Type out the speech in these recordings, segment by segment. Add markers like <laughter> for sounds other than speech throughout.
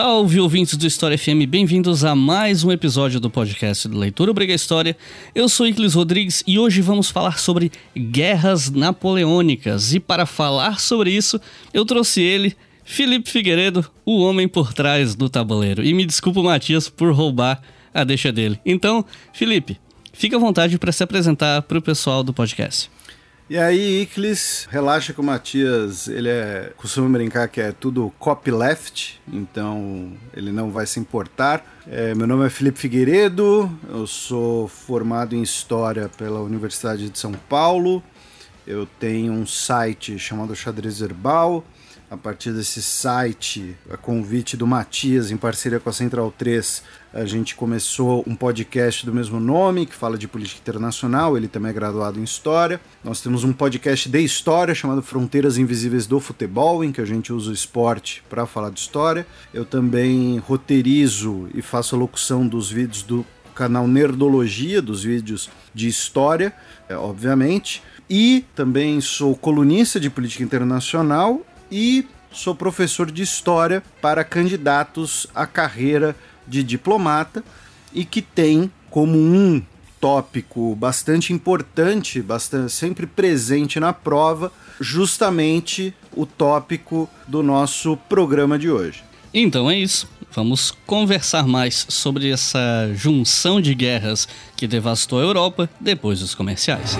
Salve ouvintes do História FM, bem-vindos a mais um episódio do podcast do Leitura Obriga História. Eu sou Iclis Rodrigues e hoje vamos falar sobre guerras napoleônicas. E para falar sobre isso, eu trouxe ele, Felipe Figueiredo, o homem por trás do tabuleiro. E me desculpa, Matias, por roubar a deixa dele. Então, Felipe, fica à vontade para se apresentar para o pessoal do podcast. E aí, Iclis, relaxa que o Matias, ele é, costuma brincar que é tudo copyleft, então ele não vai se importar. É, meu nome é Felipe Figueiredo, eu sou formado em História pela Universidade de São Paulo, eu tenho um site chamado Xadrez Herbal, a partir desse site, a convite do Matias, em parceria com a Central 3, a gente começou um podcast do mesmo nome, que fala de política internacional, ele também é graduado em História. Nós temos um podcast de História chamado Fronteiras Invisíveis do Futebol, em que a gente usa o esporte para falar de História. Eu também roteirizo e faço a locução dos vídeos do canal Nerdologia, dos vídeos de História, é, obviamente. E também sou colunista de política internacional e sou professor de história para candidatos à carreira de diplomata e que tem como um tópico bastante importante, bastante sempre presente na prova, justamente o tópico do nosso programa de hoje. Então é isso. Vamos conversar mais sobre essa junção de guerras que devastou a Europa depois dos comerciais.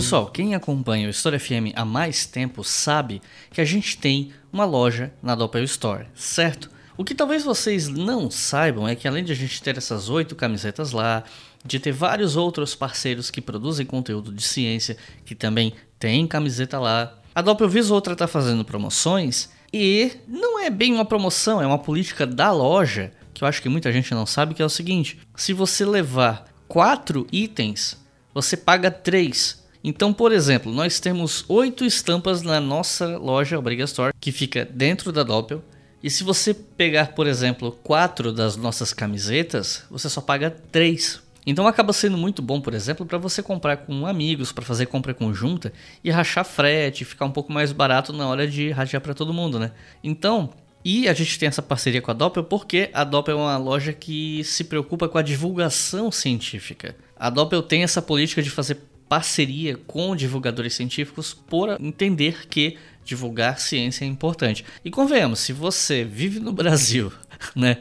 Pessoal, quem acompanha o História FM há mais tempo sabe que a gente tem uma loja na Doppel Store, certo? O que talvez vocês não saibam é que além de a gente ter essas oito camisetas lá, de ter vários outros parceiros que produzem conteúdo de ciência, que também tem camiseta lá, a Doppel vez ou outra está fazendo promoções e não é bem uma promoção, é uma política da loja, que eu acho que muita gente não sabe, que é o seguinte, se você levar quatro itens, você paga três então, por exemplo, nós temos oito estampas na nossa loja Obriga Store, que fica dentro da Doppel. E se você pegar, por exemplo, quatro das nossas camisetas, você só paga três. Então acaba sendo muito bom, por exemplo, para você comprar com amigos, para fazer compra conjunta e rachar frete, ficar um pouco mais barato na hora de rachar para todo mundo, né? Então, e a gente tem essa parceria com a Doppel porque a Doppel é uma loja que se preocupa com a divulgação científica. A Doppel tem essa política de fazer parceria com divulgadores científicos por entender que divulgar ciência é importante. E convenhamos, se você vive no Brasil, <laughs> né,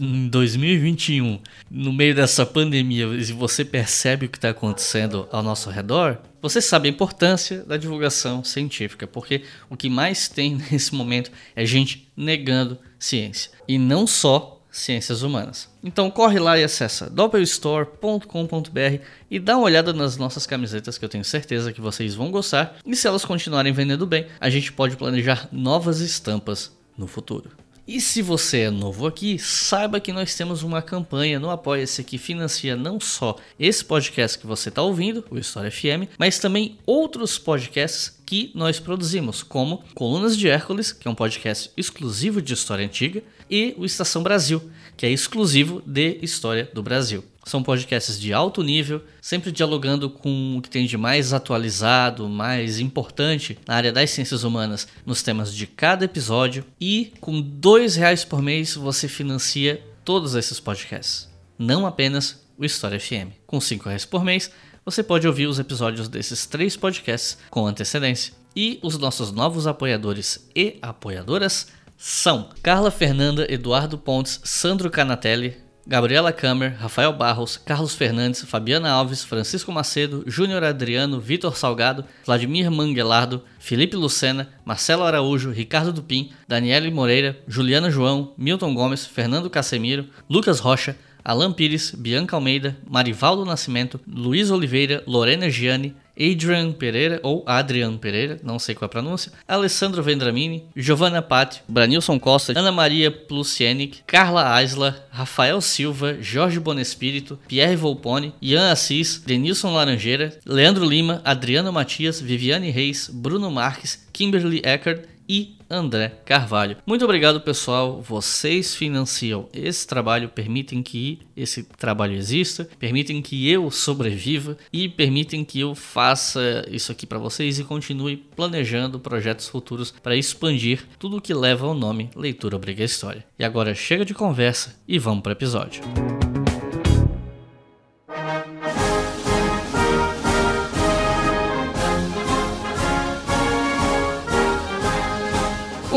em 2021, no meio dessa pandemia, e você percebe o que está acontecendo ao nosso redor, você sabe a importância da divulgação científica, porque o que mais tem <laughs> nesse momento é gente negando ciência. E não só ciências humanas. Então corre lá e acessa doppelstore.com.br e dá uma olhada nas nossas camisetas que eu tenho certeza que vocês vão gostar. E se elas continuarem vendendo bem, a gente pode planejar novas estampas no futuro. E se você é novo aqui, saiba que nós temos uma campanha no Apoia-se que financia não só esse podcast que você está ouvindo, o História FM, mas também outros podcasts que nós produzimos, como Colunas de Hércules, que é um podcast exclusivo de história antiga, e o Estação Brasil, que é exclusivo de história do Brasil. São podcasts de alto nível, sempre dialogando com o que tem de mais atualizado, mais importante na área das ciências humanas nos temas de cada episódio. E com dois reais por mês você financia todos esses podcasts, não apenas o História FM. Com cinco reais por mês você pode ouvir os episódios desses três podcasts com antecedência. E os nossos novos apoiadores e apoiadoras são Carla Fernanda, Eduardo Pontes, Sandro Canatelli, Gabriela Kammer, Rafael Barros, Carlos Fernandes, Fabiana Alves, Francisco Macedo, Júnior Adriano, Vitor Salgado, Vladimir Manguelardo, Felipe Lucena, Marcelo Araújo, Ricardo Dupin, Daniele Moreira, Juliana João, Milton Gomes, Fernando Casemiro, Lucas Rocha, Alan Pires, Bianca Almeida, Marivaldo Nascimento, Luiz Oliveira, Lorena Gianni, Adrian Pereira, ou Adrian Pereira, não sei qual é a pronúncia, Alessandro Vendramini, Giovanna Patti, Branilson Costa, Ana Maria Plusienic, Carla Aisla, Rafael Silva, Jorge Bonespírito, Pierre Volpone, Ian Assis, Denilson Laranjeira, Leandro Lima, Adriano Matias, Viviane Reis, Bruno Marques, Kimberly Eckert e André Carvalho. Muito obrigado, pessoal. Vocês financiam esse trabalho, permitem que esse trabalho exista, permitem que eu sobreviva e permitem que eu faça isso aqui para vocês e continue planejando projetos futuros para expandir tudo o que leva ao nome Leitura Obriga História. E agora chega de conversa e vamos para o episódio.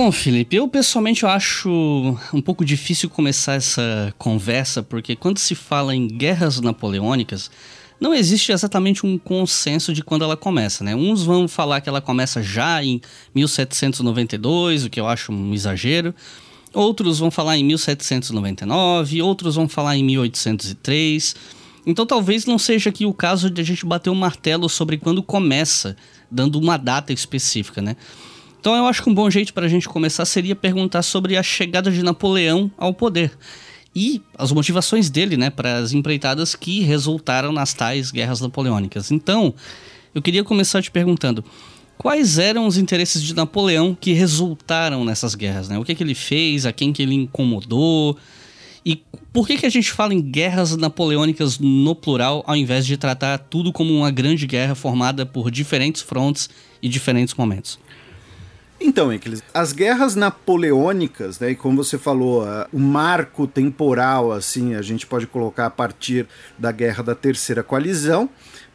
Bom, Felipe, eu pessoalmente eu acho um pouco difícil começar essa conversa, porque quando se fala em guerras napoleônicas, não existe exatamente um consenso de quando ela começa, né? Uns vão falar que ela começa já em 1792, o que eu acho um exagero. Outros vão falar em 1799, outros vão falar em 1803. Então talvez não seja aqui o caso de a gente bater o um martelo sobre quando começa, dando uma data específica, né? Então eu acho que um bom jeito para a gente começar seria perguntar sobre a chegada de Napoleão ao poder e as motivações dele, né, para as empreitadas que resultaram nas tais guerras napoleônicas. Então, eu queria começar te perguntando quais eram os interesses de Napoleão que resultaram nessas guerras, né? O que, que ele fez, a quem que ele incomodou e por que, que a gente fala em guerras napoleônicas no plural ao invés de tratar tudo como uma grande guerra formada por diferentes frontes e diferentes momentos? Então, Equiles, as guerras napoleônicas, né, e como você falou, o marco temporal, assim, a gente pode colocar a partir da Guerra da Terceira Coalizão.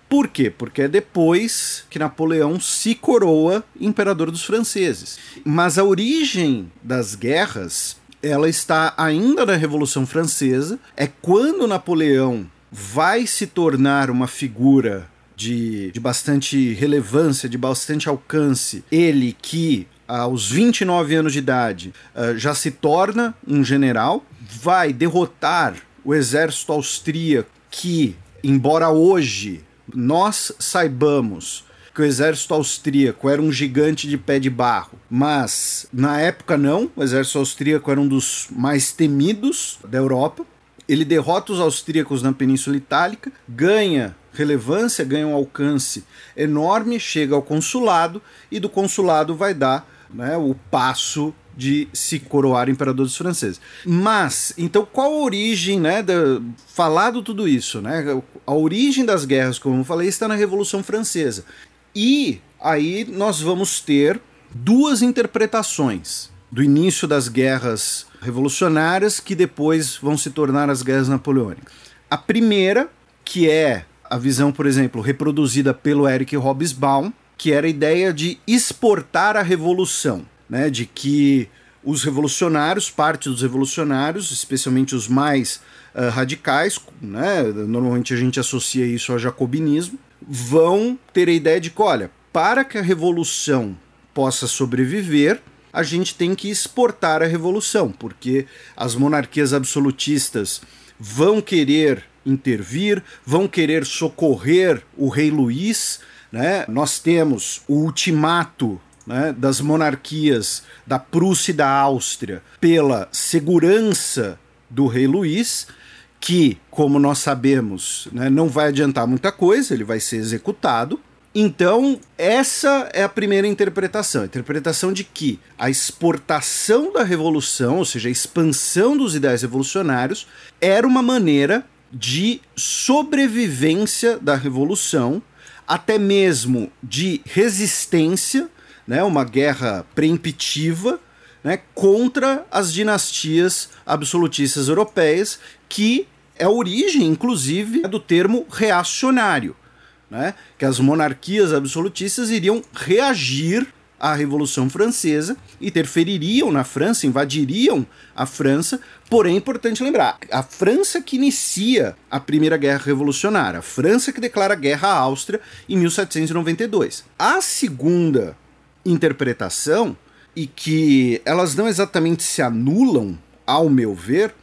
Por quê? Porque é depois que Napoleão se coroa imperador dos franceses. Mas a origem das guerras, ela está ainda na Revolução Francesa. É quando Napoleão vai se tornar uma figura de, de, bastante relevância, de bastante alcance. Ele que aos 29 anos de idade, uh, já se torna um general, vai derrotar o exército austríaco que, embora hoje nós saibamos que o exército austríaco era um gigante de pé de barro, mas na época não, o exército austríaco era um dos mais temidos da Europa. Ele derrota os austríacos na Península Itálica, ganha relevância, ganha um alcance enorme, chega ao consulado e do consulado vai dar né, o passo de se coroar imperador dos franceses. Mas, então, qual a origem, né, da, falado tudo isso, né, a origem das guerras, como eu falei, está na Revolução Francesa. E aí nós vamos ter duas interpretações do início das guerras revolucionárias que depois vão se tornar as guerras napoleônicas. A primeira, que é a visão, por exemplo, reproduzida pelo Eric Hobsbawm, que era a ideia de exportar a revolução, né? de que os revolucionários, parte dos revolucionários, especialmente os mais uh, radicais, né? normalmente a gente associa isso ao jacobinismo, vão ter a ideia de que, olha, para que a revolução possa sobreviver, a gente tem que exportar a revolução, porque as monarquias absolutistas vão querer intervir, vão querer socorrer o rei Luís, né? Nós temos o ultimato né, das monarquias da Prússia e da Áustria pela segurança do rei Luís, que, como nós sabemos, né, não vai adiantar muita coisa, ele vai ser executado. Então, essa é a primeira interpretação, a interpretação de que a exportação da revolução, ou seja, a expansão dos ideais revolucionários, era uma maneira de sobrevivência da revolução até mesmo de resistência, né, uma guerra preemptiva né, contra as dinastias absolutistas europeias, que é a origem, inclusive, do termo reacionário, né, que as monarquias absolutistas iriam reagir à Revolução Francesa, interfeririam na França, invadiriam a França. Porém, é importante lembrar: a França que inicia a Primeira Guerra Revolucionária, a França que declara guerra à Áustria em 1792. A segunda interpretação, e que elas não exatamente se anulam, ao meu ver,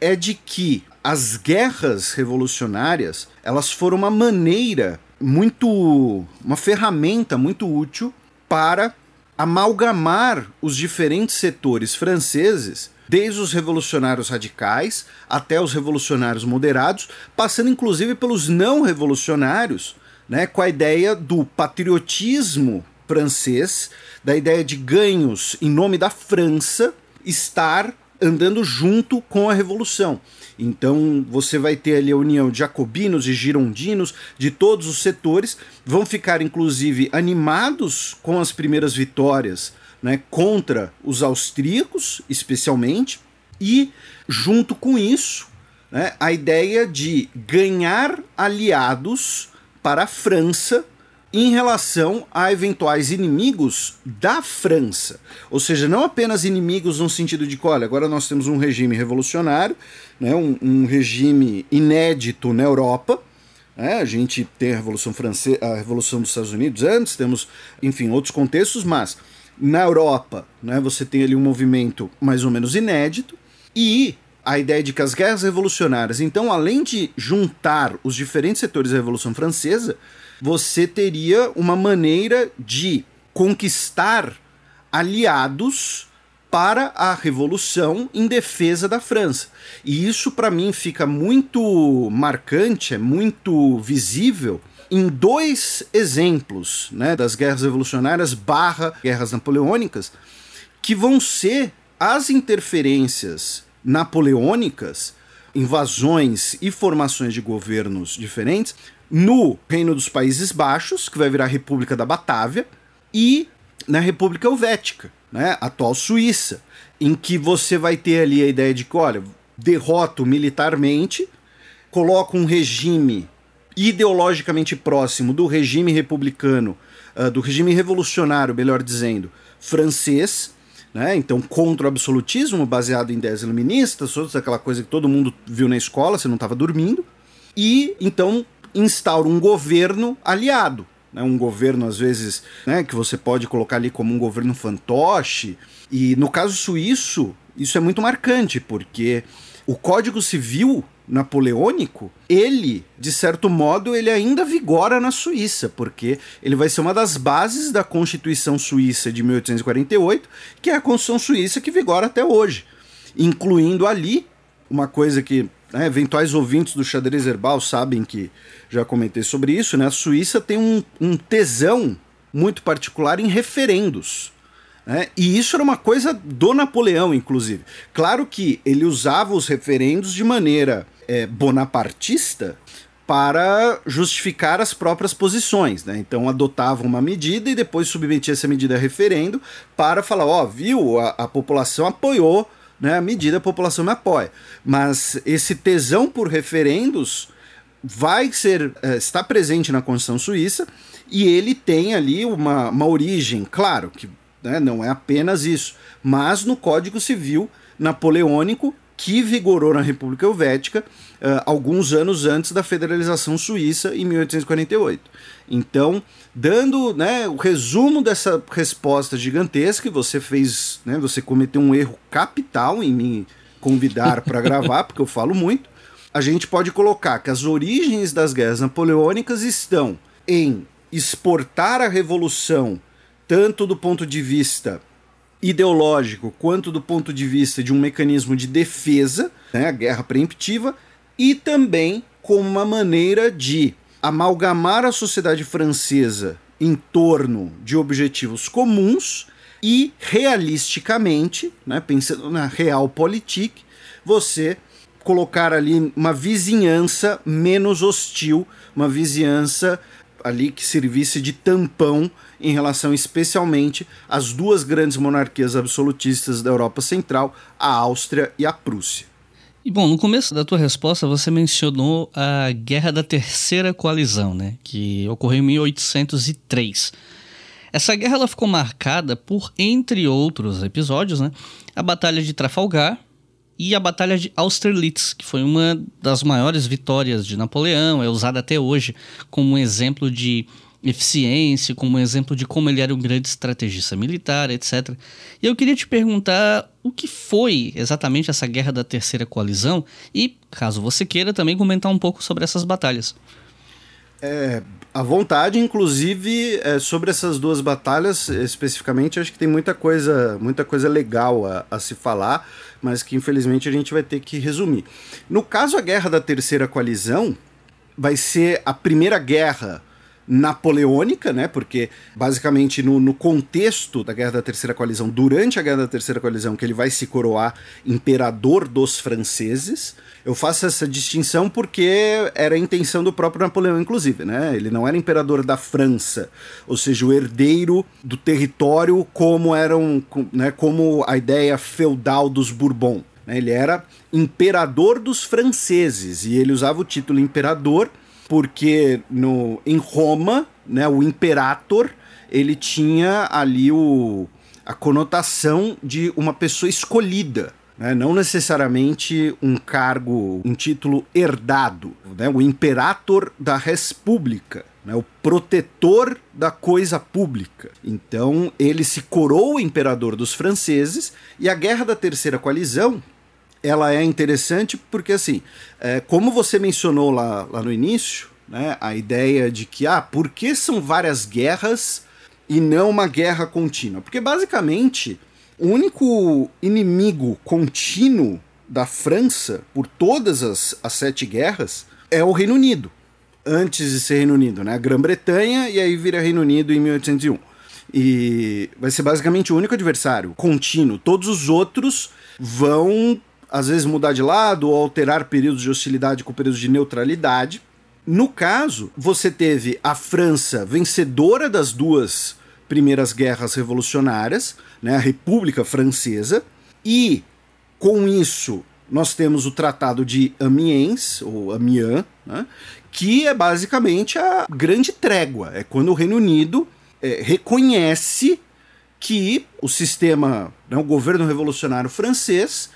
é de que as guerras revolucionárias elas foram uma maneira muito uma ferramenta muito útil para amalgamar os diferentes setores franceses, desde os revolucionários radicais até os revolucionários moderados, passando inclusive pelos não revolucionários, né, com a ideia do patriotismo francês, da ideia de ganhos em nome da França estar andando junto com a revolução. Então você vai ter ali a união de jacobinos e girondinos de todos os setores, vão ficar inclusive animados com as primeiras vitórias né, contra os austríacos, especialmente, e junto com isso, né, a ideia de ganhar aliados para a França em relação a eventuais inimigos da França. Ou seja, não apenas inimigos no sentido de que, olha, agora nós temos um regime revolucionário, né, um, um regime inédito na Europa. Né, a gente tem a Revolução Francesa, a Revolução dos Estados Unidos antes, temos, enfim, outros contextos, mas na Europa né, você tem ali um movimento mais ou menos inédito e a ideia de que as guerras revolucionárias, então, além de juntar os diferentes setores da Revolução Francesa, você teria uma maneira de conquistar aliados para a revolução em defesa da França. E isso para mim fica muito marcante, é muito visível em dois exemplos, né, das guerras revolucionárias barra guerras napoleônicas, que vão ser as interferências napoleônicas, invasões e formações de governos diferentes no Reino dos Países Baixos, que vai virar República da Batávia, e na República Helvética, né, atual Suíça, em que você vai ter ali a ideia de que, olha, derroto militarmente, coloca um regime ideologicamente próximo do regime republicano, uh, do regime revolucionário, melhor dizendo, francês, né? Então, contra o absolutismo, baseado em ideias iluministas, aquela coisa que todo mundo viu na escola, você não estava dormindo. E então instaura um governo aliado. Né, um governo, às vezes, né, que você pode colocar ali como um governo fantoche. E no caso suíço, isso é muito marcante, porque o Código Civil napoleônico, ele, de certo modo, ele ainda vigora na Suíça, porque ele vai ser uma das bases da Constituição Suíça de 1848, que é a Constituição Suíça que vigora até hoje, incluindo ali uma coisa que né, eventuais ouvintes do xadrez herbal sabem que já comentei sobre isso, né? A Suíça tem um, um tesão muito particular em referendos. Né? E isso era uma coisa do Napoleão, inclusive. Claro que ele usava os referendos de maneira é, bonapartista para justificar as próprias posições, né? Então adotava uma medida e depois submetia essa medida a referendo para falar, ó, oh, viu, a, a população apoiou né, a medida, a população me apoia. Mas esse tesão por referendos vai ser é, está presente na Constituição Suíça e ele tem ali uma, uma origem, claro que né, não é apenas isso, mas no Código Civil Napoleônico que vigorou na República Helvética uh, alguns anos antes da federalização suíça em 1848. Então, dando né, o resumo dessa resposta gigantesca, você fez, né, você cometeu um erro capital em me convidar para gravar, <laughs> porque eu falo muito. A gente pode colocar que as origens das guerras napoleônicas estão em exportar a revolução tanto do ponto de vista ideológico quanto do ponto de vista de um mecanismo de defesa, né, a guerra preemptiva, e também como uma maneira de amalgamar a sociedade francesa em torno de objetivos comuns e realisticamente, né, pensando na realpolitik, você colocar ali uma vizinhança menos hostil, uma vizinhança ali que servisse de tampão em relação especialmente às duas grandes monarquias absolutistas da Europa Central, a Áustria e a Prússia. E bom, no começo da tua resposta você mencionou a Guerra da Terceira Coalizão, né, que ocorreu em 1803. Essa guerra ela ficou marcada por, entre outros episódios, né, a Batalha de Trafalgar e a Batalha de Austerlitz, que foi uma das maiores vitórias de Napoleão, é usada até hoje como um exemplo de eficiência, como exemplo de como ele era um grande estrategista militar, etc. E eu queria te perguntar o que foi exatamente essa guerra da terceira coalizão e, caso você queira, também comentar um pouco sobre essas batalhas. É, À vontade, inclusive, é, sobre essas duas batalhas especificamente, acho que tem muita coisa, muita coisa legal a, a, se falar, mas que infelizmente a gente vai ter que resumir. No caso, a Guerra da Terceira Coalizão vai ser a primeira guerra napoleônica, né? Porque basicamente no, no, contexto da Guerra da Terceira Coalizão, durante a Guerra da Terceira Coalizão, que ele vai se coroar imperador dos franceses. Eu faço essa distinção porque era a intenção do próprio Napoleão, inclusive, né? Ele não era imperador da França, ou seja, o herdeiro do território como eram, né? Como a ideia feudal dos Bourbon. Né? Ele era imperador dos franceses e ele usava o título imperador porque no, em Roma, né, o imperator, ele tinha ali o, a conotação de uma pessoa escolhida, né, não necessariamente um cargo, um título herdado, né, o imperator da república, né, o protetor da coisa pública. Então ele se coroou imperador dos franceses e a Guerra da Terceira Coalizão ela é interessante porque, assim, é, como você mencionou lá, lá no início, né, a ideia de que, ah, por que são várias guerras e não uma guerra contínua? Porque, basicamente, o único inimigo contínuo da França, por todas as, as sete guerras, é o Reino Unido. Antes de ser Reino Unido, né? A Grã-Bretanha e aí vira Reino Unido em 1801. E vai ser basicamente o único adversário contínuo. Todos os outros vão às vezes mudar de lado ou alterar períodos de hostilidade com períodos de neutralidade. No caso, você teve a França vencedora das duas primeiras guerras revolucionárias, né, a República Francesa, e com isso nós temos o Tratado de Amiens, ou Amiens, né, que é basicamente a grande trégua. É quando o Reino Unido é, reconhece que o sistema, né, o governo revolucionário francês,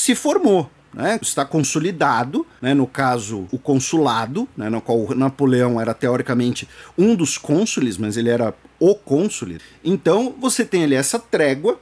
se formou. Né, está consolidado, né, no caso o consulado, né, no qual Napoleão era teoricamente um dos cônsules, mas ele era o cônsul. Então você tem ali essa trégua,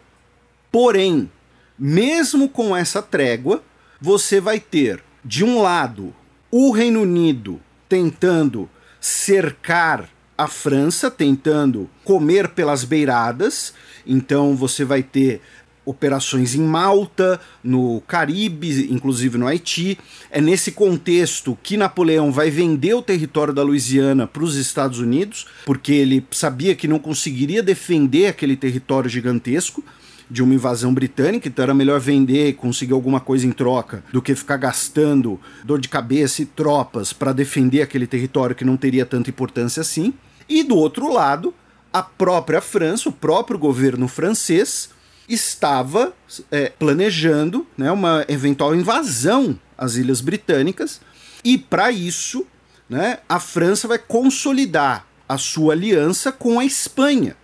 porém, mesmo com essa trégua, você vai ter, de um lado, o Reino Unido tentando cercar a França, tentando comer pelas beiradas, então você vai ter operações em Malta, no Caribe, inclusive no Haiti. É nesse contexto que Napoleão vai vender o território da Louisiana para os Estados Unidos, porque ele sabia que não conseguiria defender aquele território gigantesco de uma invasão britânica, então era melhor vender e conseguir alguma coisa em troca do que ficar gastando dor de cabeça e tropas para defender aquele território que não teria tanta importância assim. E do outro lado, a própria França, o próprio governo francês, estava é, planejando né, uma eventual invasão às Ilhas Britânicas, e para isso né, a França vai consolidar a sua aliança com a Espanha.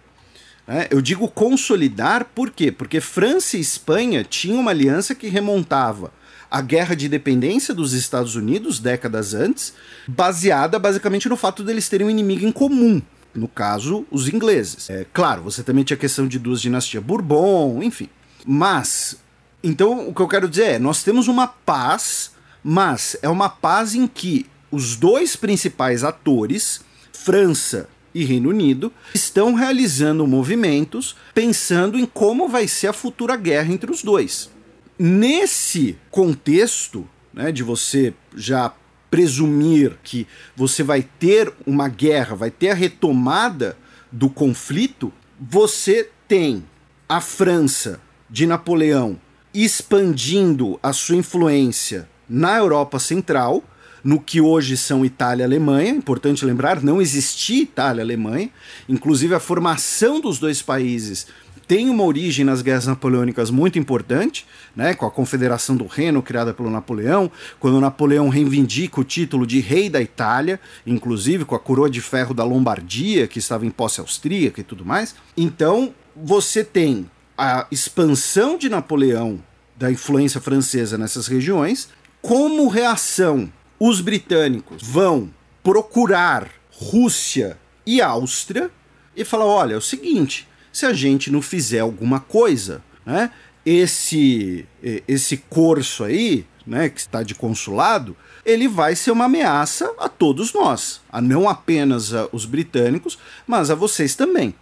Né? Eu digo consolidar por quê? Porque França e Espanha tinham uma aliança que remontava à guerra de independência dos Estados Unidos décadas antes, baseada basicamente no fato deles terem um inimigo em comum, no caso, os ingleses. É, claro, você também tinha a questão de duas dinastias Bourbon, enfim. Mas, então o que eu quero dizer é: nós temos uma paz, mas é uma paz em que os dois principais atores, França e Reino Unido, estão realizando movimentos pensando em como vai ser a futura guerra entre os dois. Nesse contexto, né, de você já presumir que você vai ter uma guerra, vai ter a retomada do conflito, você tem a França de Napoleão expandindo a sua influência na Europa Central, no que hoje são Itália e Alemanha. Importante lembrar, não existia Itália e Alemanha. Inclusive, a formação dos dois países tem uma origem nas guerras napoleônicas muito importante, né, com a Confederação do Reno criada pelo Napoleão, quando Napoleão reivindica o título de rei da Itália, inclusive com a coroa de ferro da Lombardia, que estava em posse austríaca e tudo mais. Então, você tem a expansão de Napoleão da influência francesa nessas regiões. Como reação, os britânicos vão procurar Rússia e Áustria e falar: olha, é o seguinte, se a gente não fizer alguma coisa, né, esse esse curso aí, né, que está de consulado, ele vai ser uma ameaça a todos nós, a não apenas a, os britânicos, mas a vocês também.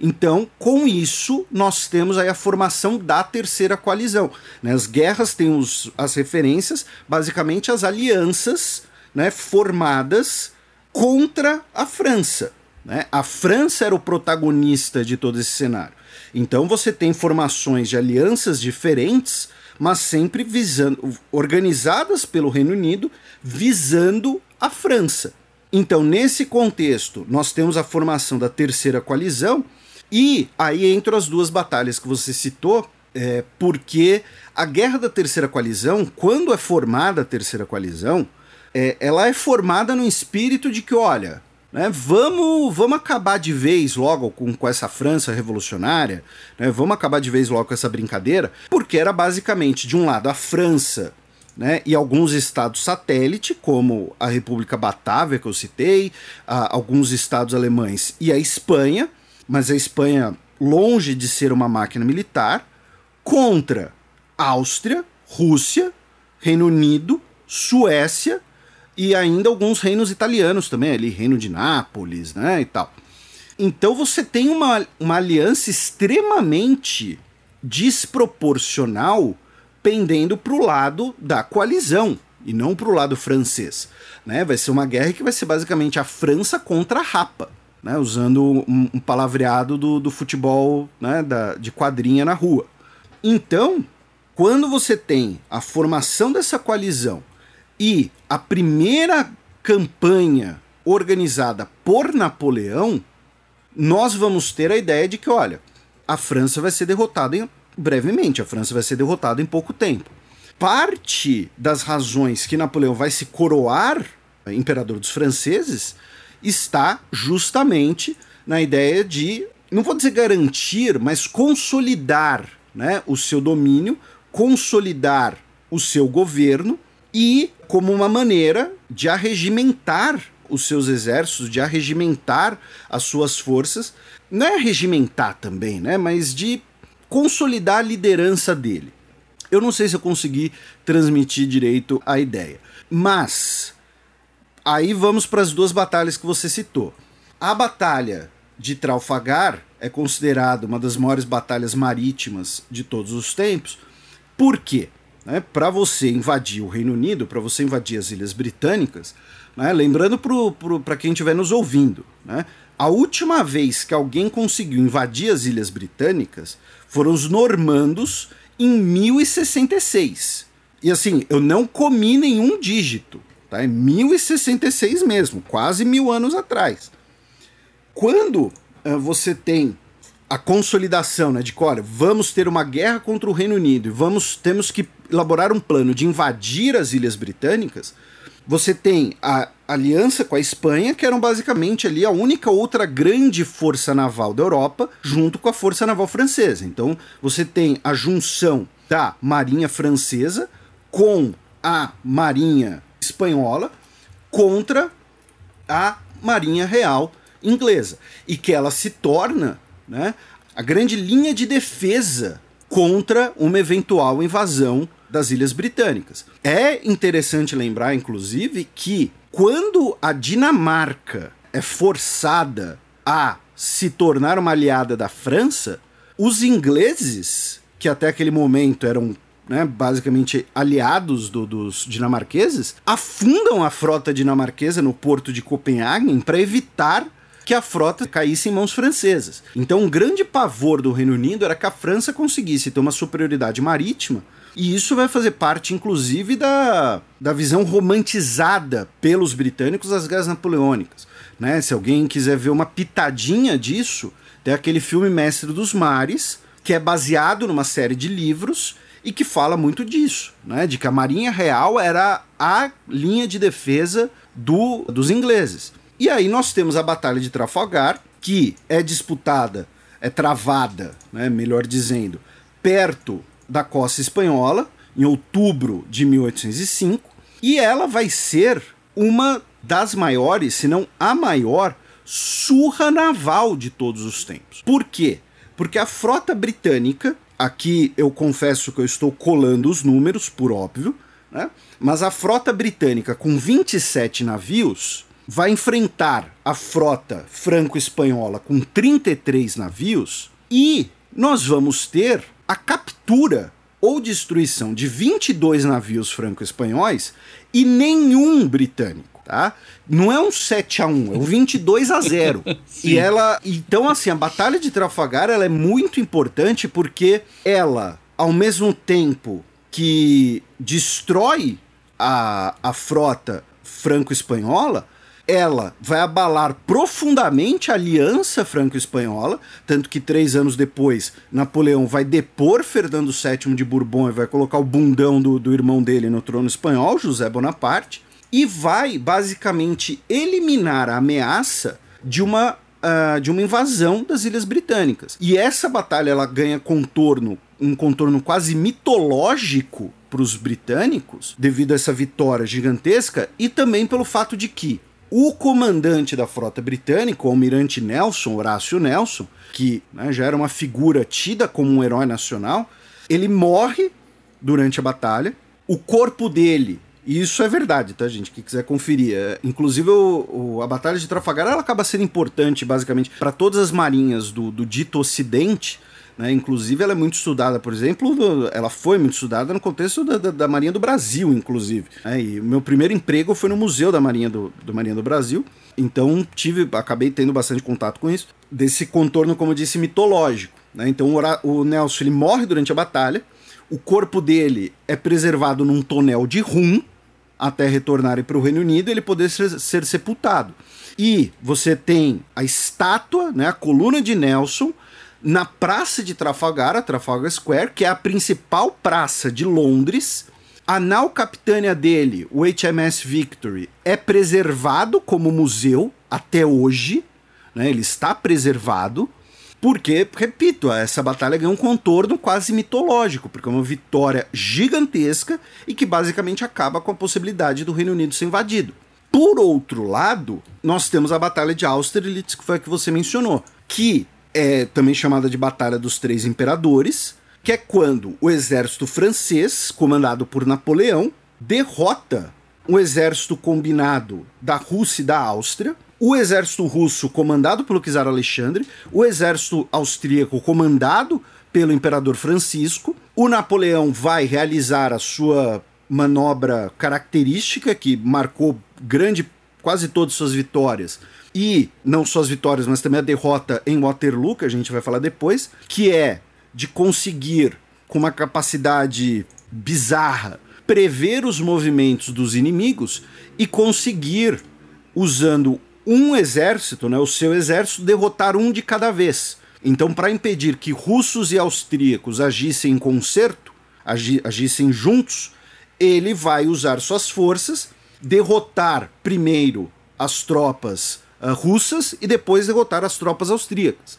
Então, com isso, nós temos aí a formação da terceira coalizão. Né? As guerras têm os, as referências, basicamente as alianças né, formadas contra a França. Né? A França era o protagonista de todo esse cenário. Então você tem formações de alianças diferentes, mas sempre visando, organizadas pelo Reino Unido, visando a França. Então, nesse contexto, nós temos a formação da terceira coalizão, e aí entram as duas batalhas que você citou, é, porque a guerra da terceira coalizão, quando é formada a terceira coalizão, é, ela é formada no espírito de que, olha, né, vamos, vamos acabar de vez logo com, com essa França revolucionária, né, vamos acabar de vez logo com essa brincadeira, porque era basicamente, de um lado, a França né, e alguns estados satélite, como a República Batávia, que eu citei, a, alguns estados alemães e a Espanha, mas a Espanha longe de ser uma máquina militar, contra Áustria, Rússia, Reino Unido, Suécia e ainda alguns reinos italianos também, ali, Reino de Nápoles, né, e tal. Então você tem uma, uma aliança extremamente desproporcional pendendo para o lado da coalizão e não para o lado francês. Né? Vai ser uma guerra que vai ser basicamente a França contra a Rapa né, usando um, um palavreado do, do futebol né, da, de quadrinha na rua. Então, quando você tem a formação dessa coalizão e a primeira campanha organizada por Napoleão, nós vamos ter a ideia de que, olha, a França vai ser derrotada em, brevemente, a França vai ser derrotada em pouco tempo. Parte das razões que Napoleão vai se coroar imperador dos franceses está justamente na ideia de, não vou dizer garantir, mas consolidar né, o seu domínio, consolidar o seu governo e como uma maneira de arregimentar os seus exércitos, de arregimentar as suas forças, não é regimentar também, né, mas de consolidar a liderança dele. Eu não sei se eu consegui transmitir direito a ideia, mas Aí vamos para as duas batalhas que você citou. A batalha de Trafalgar é considerada uma das maiores batalhas marítimas de todos os tempos. Por quê? Né, para você invadir o Reino Unido, para você invadir as Ilhas Britânicas, né, lembrando para quem estiver nos ouvindo, né, a última vez que alguém conseguiu invadir as Ilhas Britânicas foram os normandos em 1066. E assim, eu não comi nenhum dígito. Tá? É 1066 mesmo, quase mil anos atrás. Quando uh, você tem a consolidação né, de olha, vamos ter uma guerra contra o Reino Unido e vamos, temos que elaborar um plano de invadir as Ilhas Britânicas, você tem a aliança com a Espanha, que eram basicamente ali a única outra grande força naval da Europa, junto com a força naval francesa. Então você tem a junção da marinha francesa com a marinha espanhola contra a Marinha Real inglesa e que ela se torna né, a grande linha de defesa contra uma eventual invasão das Ilhas Britânicas. É interessante lembrar, inclusive, que quando a Dinamarca é forçada a se tornar uma aliada da França, os ingleses, que até aquele momento eram né, basicamente aliados do, dos dinamarqueses, afundam a frota dinamarquesa no porto de Copenhagen para evitar que a frota caísse em mãos francesas. Então, um grande pavor do Reino Unido era que a França conseguisse ter uma superioridade marítima, e isso vai fazer parte, inclusive, da, da visão romantizada pelos britânicos das guerras napoleônicas. Né? Se alguém quiser ver uma pitadinha disso, tem aquele filme Mestre dos Mares, que é baseado numa série de livros e que fala muito disso, né? De que a Marinha Real era a linha de defesa do, dos ingleses. E aí nós temos a Batalha de Trafalgar, que é disputada, é travada, né, melhor dizendo, perto da costa espanhola, em outubro de 1805, e ela vai ser uma das maiores, se não a maior, surra naval de todos os tempos. Por quê? Porque a frota britânica aqui eu confesso que eu estou colando os números, por óbvio, né? mas a frota britânica com 27 navios vai enfrentar a frota franco-espanhola com 33 navios e nós vamos ter a captura ou destruição de 22 navios franco-espanhóis e nenhum britânico. Tá? Não é um 7 a 1, é um 22 a 0. <laughs> e ela, então assim, a batalha de Trafalgar ela é muito importante porque ela, ao mesmo tempo que destrói a, a frota franco-espanhola, ela vai abalar profundamente a aliança franco-espanhola, tanto que três anos depois Napoleão vai depor Fernando VII de Bourbon e vai colocar o bundão do, do irmão dele no trono espanhol, José Bonaparte, e vai basicamente eliminar a ameaça de uma, uh, de uma invasão das Ilhas Britânicas. E essa batalha ela ganha contorno, um contorno quase mitológico para os britânicos, devido a essa vitória gigantesca, e também pelo fato de que o comandante da frota britânica, o almirante Nelson, Horácio Nelson, que né, já era uma figura tida como um herói nacional, ele morre durante a batalha. O corpo dele, e isso é verdade, tá, gente? Quem quiser conferir. É, inclusive, o, o, a Batalha de Trafalgar ela acaba sendo importante, basicamente, para todas as marinhas do, do dito Ocidente, né? Inclusive, ela é muito estudada, por exemplo, ela foi muito estudada no contexto da, da, da Marinha do Brasil, inclusive. Né? E o meu primeiro emprego foi no Museu da Marinha do, do Marinha do Brasil. Então, tive, acabei tendo bastante contato com isso, desse contorno, como eu disse, mitológico. Né? Então, o, o Nelson ele morre durante a batalha, o corpo dele é preservado num tonel de rum até retornarem para o Reino Unido ele poder ser, ser sepultado. E você tem a estátua, né, a coluna de Nelson, na praça de Trafalgar, a Trafalgar Square, que é a principal praça de Londres. A nau capitânia dele, o HMS Victory, é preservado como museu até hoje. Né? Ele está preservado. Porque, repito, essa batalha ganhou um contorno quase mitológico, porque é uma vitória gigantesca e que basicamente acaba com a possibilidade do Reino Unido ser invadido. Por outro lado, nós temos a Batalha de Austerlitz, que foi a que você mencionou, que é também chamada de Batalha dos Três Imperadores, que é quando o exército francês, comandado por Napoleão, derrota o exército combinado da Rússia e da Áustria, o exército russo comandado pelo czar Alexandre, o exército austríaco comandado pelo imperador Francisco. O Napoleão vai realizar a sua manobra característica que marcou grande quase todas suas vitórias, e não só as vitórias, mas também a derrota em Waterloo, que a gente vai falar depois, que é de conseguir, com uma capacidade bizarra, prever os movimentos dos inimigos e conseguir, usando um exército, né, o seu exército, derrotar um de cada vez. Então, para impedir que russos e austríacos agissem em concerto, agissem juntos, ele vai usar suas forças, derrotar primeiro as tropas russas e depois derrotar as tropas austríacas.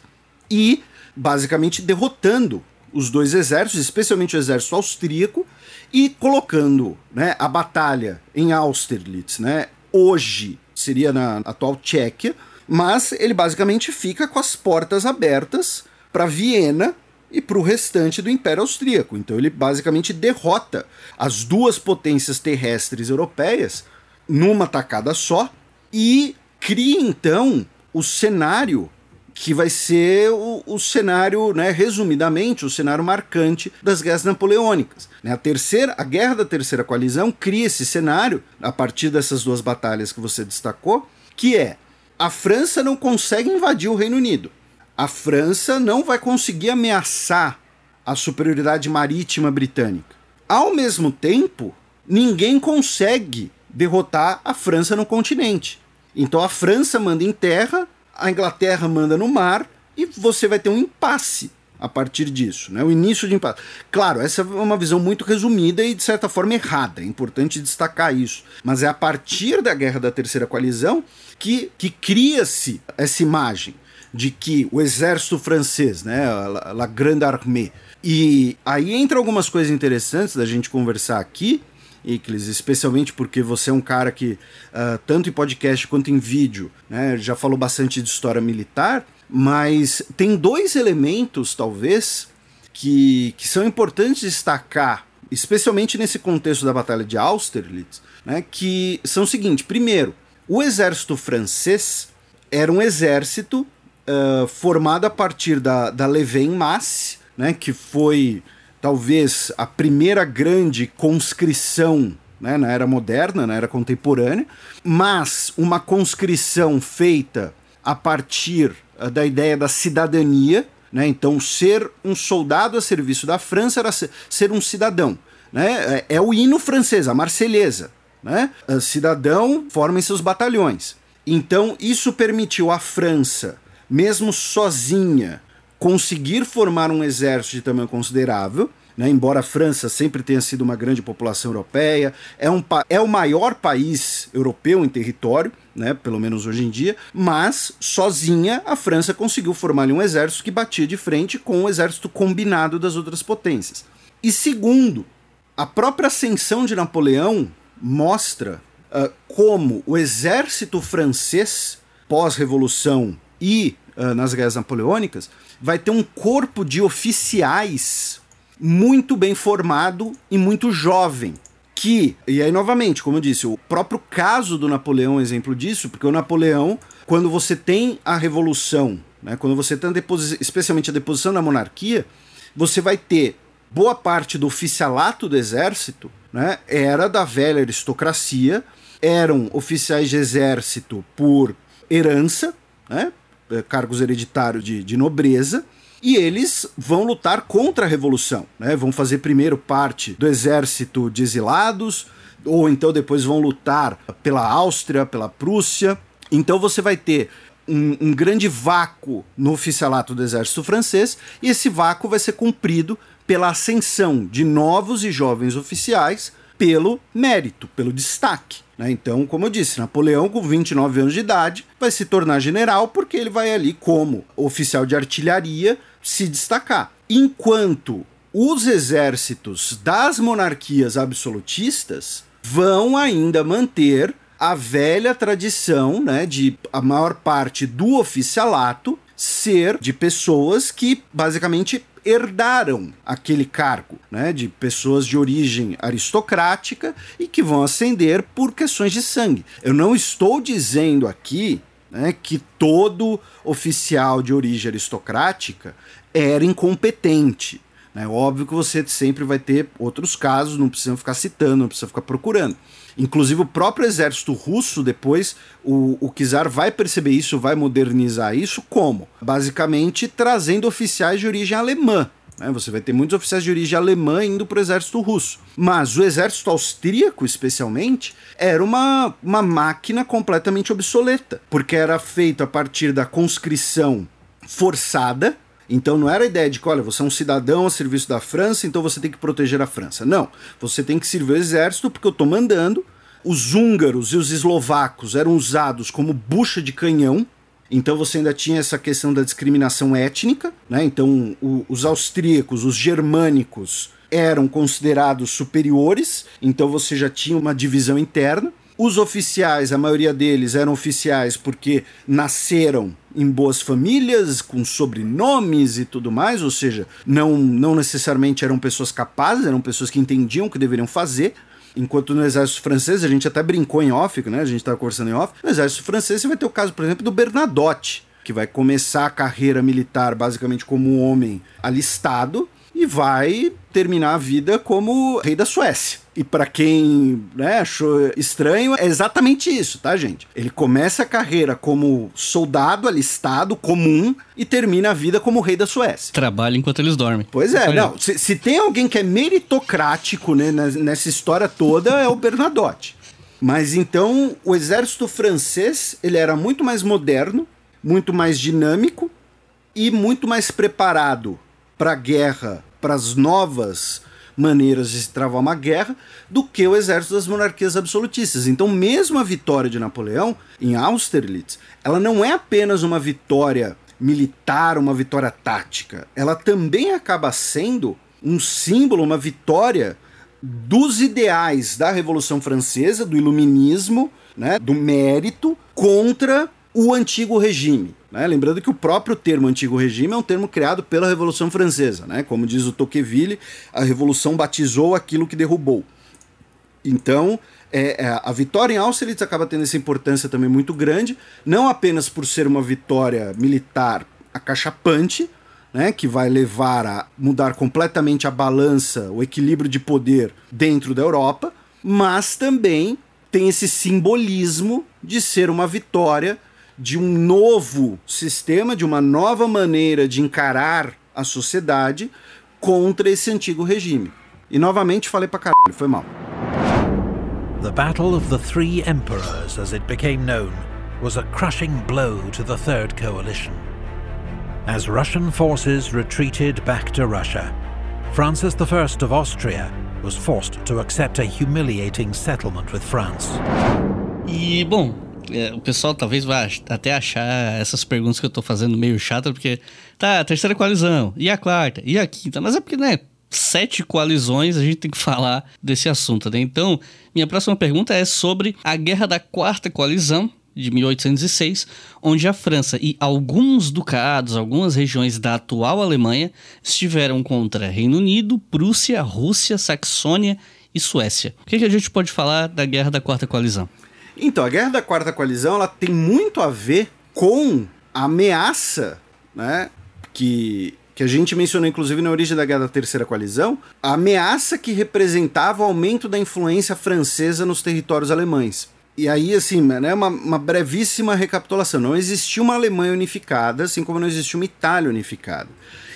E, basicamente, derrotando os dois exércitos, especialmente o exército austríaco, e colocando né, a batalha em Austerlitz, né, hoje seria na atual Tchequia, mas ele basicamente fica com as portas abertas para Viena e para o restante do Império Austríaco. Então ele basicamente derrota as duas potências terrestres europeias numa tacada só e cria então o cenário que vai ser o, o, cenário, né, resumidamente, o cenário marcante das guerras napoleônicas. Né? A terceira, a guerra da terceira coalizão cria esse cenário a partir dessas duas batalhas que você destacou, que é a França não consegue invadir o Reino Unido. A França não vai conseguir ameaçar a superioridade marítima britânica. Ao mesmo tempo, ninguém consegue derrotar a França no continente. Então a França manda em terra, a Inglaterra manda no mar e você vai ter um impasse a partir disso, né? O início de impasse. Claro, essa é uma visão muito resumida e de certa forma errada. É importante destacar isso. Mas é a partir da Guerra da Terceira Coalizão que, que cria-se essa imagem de que o exército francês, né, a, La Grande Armée, e aí entra algumas coisas interessantes da gente conversar aqui, Iclis, especialmente porque você é um cara que, uh, tanto em podcast quanto em vídeo, né, já falou bastante de história militar, mas tem dois elementos, talvez, que, que são importantes destacar, especialmente nesse contexto da Batalha de Austerlitz, né, que são o seguinte: primeiro, o exército francês era um exército uh, formado a partir da, da Leven Masse, né, que foi talvez a primeira grande conscrição né, na era moderna, na era contemporânea, mas uma conscrição feita a partir uh, da ideia da cidadania. Né, então, ser um soldado a serviço da França era ser, um cidadão. Né, é, é o hino francês, a Marselhesa. Né? Uh, cidadão forma seus batalhões. Então, isso permitiu à França, mesmo sozinha, conseguir formar um exército de tamanho considerável. Né? Embora a França sempre tenha sido uma grande população europeia, é, um, é o maior país europeu em território, né? pelo menos hoje em dia, mas sozinha a França conseguiu formar um exército que batia de frente com o exército combinado das outras potências. E segundo, a própria ascensão de Napoleão mostra uh, como o exército francês, pós-revolução e uh, nas guerras napoleônicas, vai ter um corpo de oficiais muito bem formado e muito jovem. Que, e aí novamente, como eu disse, o próprio caso do Napoleão é exemplo disso, porque o Napoleão, quando você tem a revolução, né, quando você tem a especialmente a deposição da monarquia, você vai ter boa parte do oficialato do exército né, era da velha aristocracia, eram oficiais de exército por herança, né, cargos hereditários de, de nobreza, e eles vão lutar contra a revolução, né? Vão fazer primeiro parte do exército de exilados, ou então depois vão lutar pela Áustria, pela Prússia. Então você vai ter um, um, grande vácuo no oficialato do exército francês, e esse vácuo vai ser cumprido pela ascensão de novos e jovens oficiais pelo mérito, pelo destaque. Né? Então, como eu disse, Napoleão, com 29 anos de idade, vai se tornar general porque ele vai ali, como oficial de artilharia, se destacar. Enquanto os exércitos das monarquias absolutistas vão ainda manter a velha tradição né, de a maior parte do oficialato ser de pessoas que basicamente herdaram aquele cargo, né, de pessoas de origem aristocrática e que vão ascender por questões de sangue. Eu não estou dizendo aqui né, que todo oficial de origem aristocrática era incompetente. É óbvio que você sempre vai ter outros casos, não precisa ficar citando, não precisa ficar procurando. Inclusive, o próprio exército russo, depois, o, o Kizar vai perceber isso, vai modernizar isso, como? Basicamente trazendo oficiais de origem alemã. Né? Você vai ter muitos oficiais de origem alemã indo para o exército russo. Mas o exército austríaco, especialmente, era uma, uma máquina completamente obsoleta, porque era feito a partir da conscrição forçada então não era a ideia de que, olha, você é um cidadão a serviço da França, então você tem que proteger a França. Não. Você tem que servir o exército porque eu estou mandando. Os húngaros e os eslovacos eram usados como bucha de canhão. Então você ainda tinha essa questão da discriminação étnica, né? Então o, os austríacos, os germânicos eram considerados superiores, então você já tinha uma divisão interna. Os oficiais, a maioria deles eram oficiais porque nasceram em boas famílias, com sobrenomes e tudo mais, ou seja, não, não necessariamente eram pessoas capazes, eram pessoas que entendiam o que deveriam fazer. Enquanto no exército francês, a gente até brincou em off, né? A gente estava conversando em off. No exército francês, você vai ter o caso, por exemplo, do Bernadotte, que vai começar a carreira militar basicamente como um homem alistado e vai terminar a vida como rei da Suécia. E para quem né, achou estranho, é exatamente isso, tá, gente? Ele começa a carreira como soldado alistado comum e termina a vida como rei da Suécia. Trabalha enquanto eles dormem. Pois é, não. Se, se, tem alguém que é meritocrático né, nessa história toda, é o Bernadotte. Mas então, o exército francês, ele era muito mais moderno, muito mais dinâmico e muito mais preparado para a guerra para as novas maneiras de se travar uma guerra do que o exército das monarquias absolutistas. Então, mesmo a vitória de Napoleão em Austerlitz, ela não é apenas uma vitória militar, uma vitória tática. Ela também acaba sendo um símbolo, uma vitória dos ideais da Revolução Francesa, do iluminismo, né, do mérito contra o antigo regime. Né? Lembrando que o próprio termo antigo regime é um termo criado pela Revolução Francesa. Né? Como diz o Tocqueville, a Revolução batizou aquilo que derrubou. Então, é, é, a vitória em Austerlitz acaba tendo essa importância também muito grande, não apenas por ser uma vitória militar acachapante, né, que vai levar a mudar completamente a balança, o equilíbrio de poder dentro da Europa, mas também tem esse simbolismo de ser uma vitória de um novo sistema, de uma nova maneira de encarar a sociedade contra esse antigo regime. E novamente falei pra caralho, foi mal. The Battle of the Three Emperors, as it became known, was a crushing blow to the Third Coalition. As Russian forces retreated back to Russia, Francis I of Austria was forced to accept a humiliating settlement with France. E, bom, o pessoal talvez vá até achar essas perguntas que eu tô fazendo meio chatas, porque tá, a terceira coalizão, e a quarta, e a quinta, mas é porque, né, sete coalizões, a gente tem que falar desse assunto, né? Então, minha próxima pergunta é sobre a Guerra da Quarta Coalizão, de 1806, onde a França e alguns ducados, algumas regiões da atual Alemanha, estiveram contra Reino Unido, Prússia, Rússia, Saxônia e Suécia. O que, que a gente pode falar da Guerra da Quarta Coalizão? Então, a Guerra da Quarta Coalizão ela tem muito a ver com a ameaça né, que que a gente mencionou inclusive na origem da Guerra da Terceira Coalizão, a ameaça que representava o aumento da influência francesa nos territórios alemães. E aí, assim, né, uma, uma brevíssima recapitulação. Não existia uma Alemanha unificada, assim como não existia uma Itália unificada.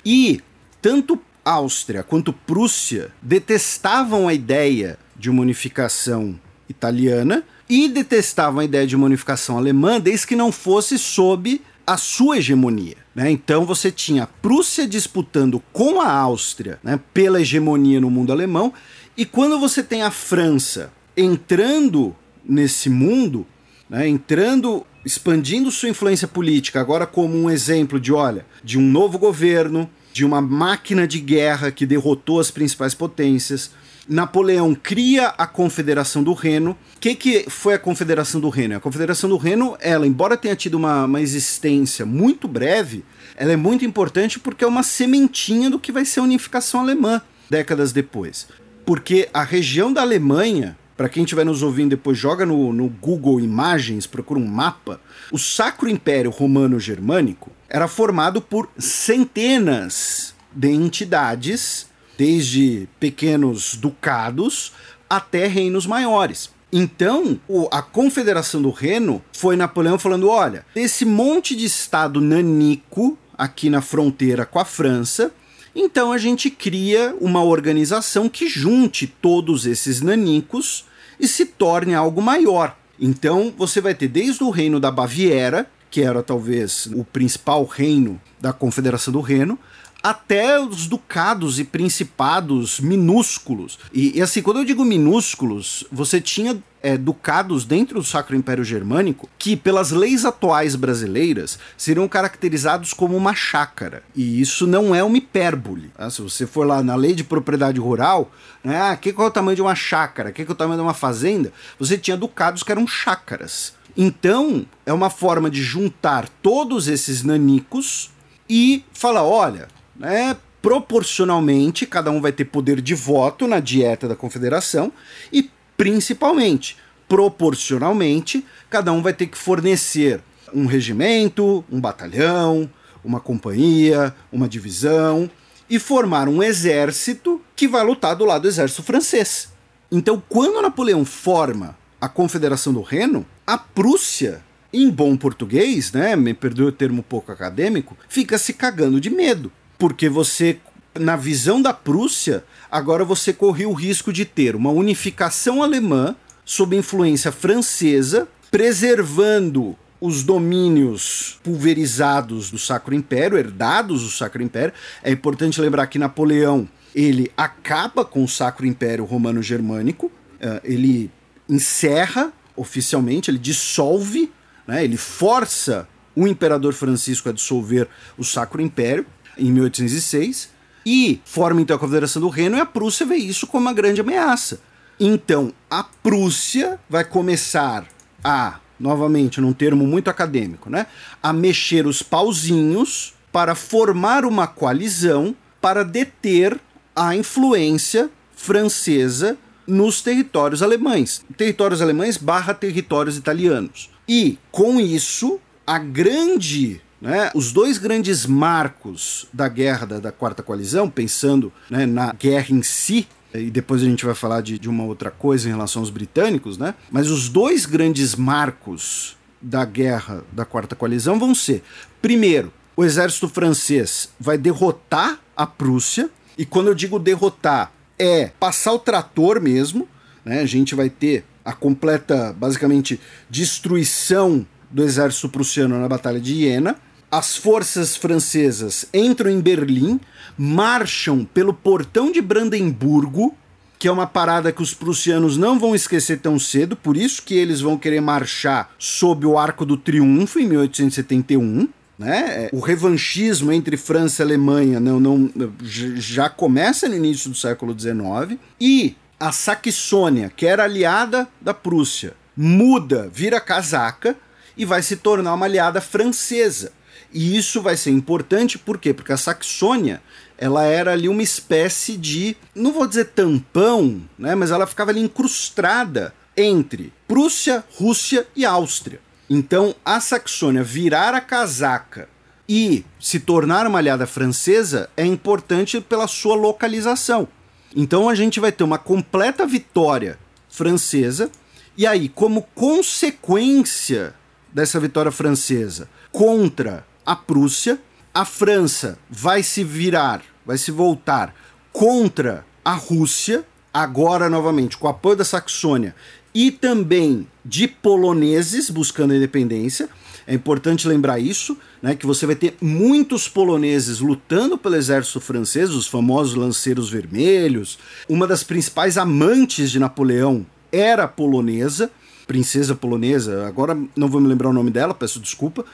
E tanto Áustria quanto Prússia detestavam a ideia de uma unificação italiana e detestavam a ideia de uma unificação alemã desde que não fosse sob a sua hegemonia. Né? Então você tinha a Prússia disputando com a Áustria né, pela hegemonia no mundo alemão, e quando você tem a França entrando nesse mundo, né, entrando, expandindo sua influência política, agora como um exemplo de, olha, de um novo governo, de uma máquina de guerra que derrotou as principais potências, Napoleão cria a Confederação do Reno. O que, que foi a Confederação do Reno? A Confederação do Reno, ela, embora tenha tido uma, uma existência muito breve, ela é muito importante porque é uma sementinha do que vai ser a unificação alemã décadas depois. Porque a região da Alemanha, para quem estiver nos ouvindo depois, joga no, no Google Imagens, procura um mapa. O Sacro Império Romano Germânico era formado por centenas de entidades desde pequenos ducados até reinos maiores. Então, a Confederação do Reno foi Napoleão falando: olha, esse monte de estado nanico aqui na fronteira com a França, então a gente cria uma organização que junte todos esses nanicos e se torne algo maior. Então você vai ter desde o reino da Baviera, que era talvez o principal reino da Confederação do Reno, até os ducados e principados minúsculos. E, e assim, quando eu digo minúsculos, você tinha é, ducados dentro do Sacro Império Germânico que, pelas leis atuais brasileiras, seriam caracterizados como uma chácara. E isso não é uma hipérbole. Tá? Se você for lá na lei de propriedade rural, né, ah, que qual é o tamanho de uma chácara? Que qual é o tamanho de uma fazenda? Você tinha ducados que eram chácaras. Então, é uma forma de juntar todos esses nanicos e falar: olha, né, proporcionalmente, cada um vai ter poder de voto na dieta da confederação e, principalmente, proporcionalmente, cada um vai ter que fornecer um regimento, um batalhão, uma companhia, uma divisão e formar um exército que vai lutar do lado do exército francês. Então, quando Napoleão forma a Confederação do Reno, a Prússia, em bom português, né, me perdoe o termo pouco acadêmico, fica se cagando de medo porque você, na visão da Prússia, agora você corria o risco de ter uma unificação alemã sob influência francesa, preservando os domínios pulverizados do Sacro Império, herdados do Sacro Império. É importante lembrar que Napoleão ele acaba com o Sacro Império Romano-Germânico, eh, ele encerra oficialmente, ele dissolve, né, ele força o imperador Francisco a dissolver o Sacro Império em 1806, e forma então a Confederação do Reno, e a Prússia vê isso como uma grande ameaça. Então, a Prússia vai começar a novamente num termo muito acadêmico, né, a mexer os pauzinhos para formar uma coalizão para deter a influência francesa nos territórios alemães, territórios alemães barra territórios italianos. E com isso, a grande né, os dois grandes marcos da guerra da, da Quarta Coalizão, pensando né, na guerra em si, e depois a gente vai falar de, de uma outra coisa em relação aos britânicos, né? Mas os dois grandes marcos da guerra da Quarta Coalizão vão ser: primeiro, o exército francês vai derrotar a Prússia, e quando eu digo derrotar, é passar o trator mesmo, né? A gente vai ter a completa, basicamente, destruição do exército prussiano na Batalha de Iena. As forças francesas entram em Berlim, marcham pelo portão de Brandemburgo, que é uma parada que os prussianos não vão esquecer tão cedo, por isso que eles vão querer marchar sob o Arco do Triunfo em 1871. Né? O revanchismo entre França e Alemanha não, não, já começa no início do século XIX. E a Saxônia, que era aliada da Prússia, muda, vira casaca e vai se tornar uma aliada francesa. E isso vai ser importante por quê? Porque a Saxônia ela era ali uma espécie de, não vou dizer tampão, né, mas ela ficava ali incrustada entre Prússia, Rússia e Áustria. Então, a Saxônia virar a casaca e se tornar uma aliada francesa é importante pela sua localização. Então, a gente vai ter uma completa vitória francesa, e aí, como consequência dessa vitória francesa contra a Prússia, a França vai se virar, vai se voltar contra a Rússia, agora novamente com o apoio da Saxônia e também de poloneses buscando a independência. É importante lembrar isso, né, que você vai ter muitos poloneses lutando pelo exército francês, os famosos lanceiros vermelhos. Uma das principais amantes de Napoleão era polonesa, princesa polonesa, agora não vou me lembrar o nome dela, peço desculpa,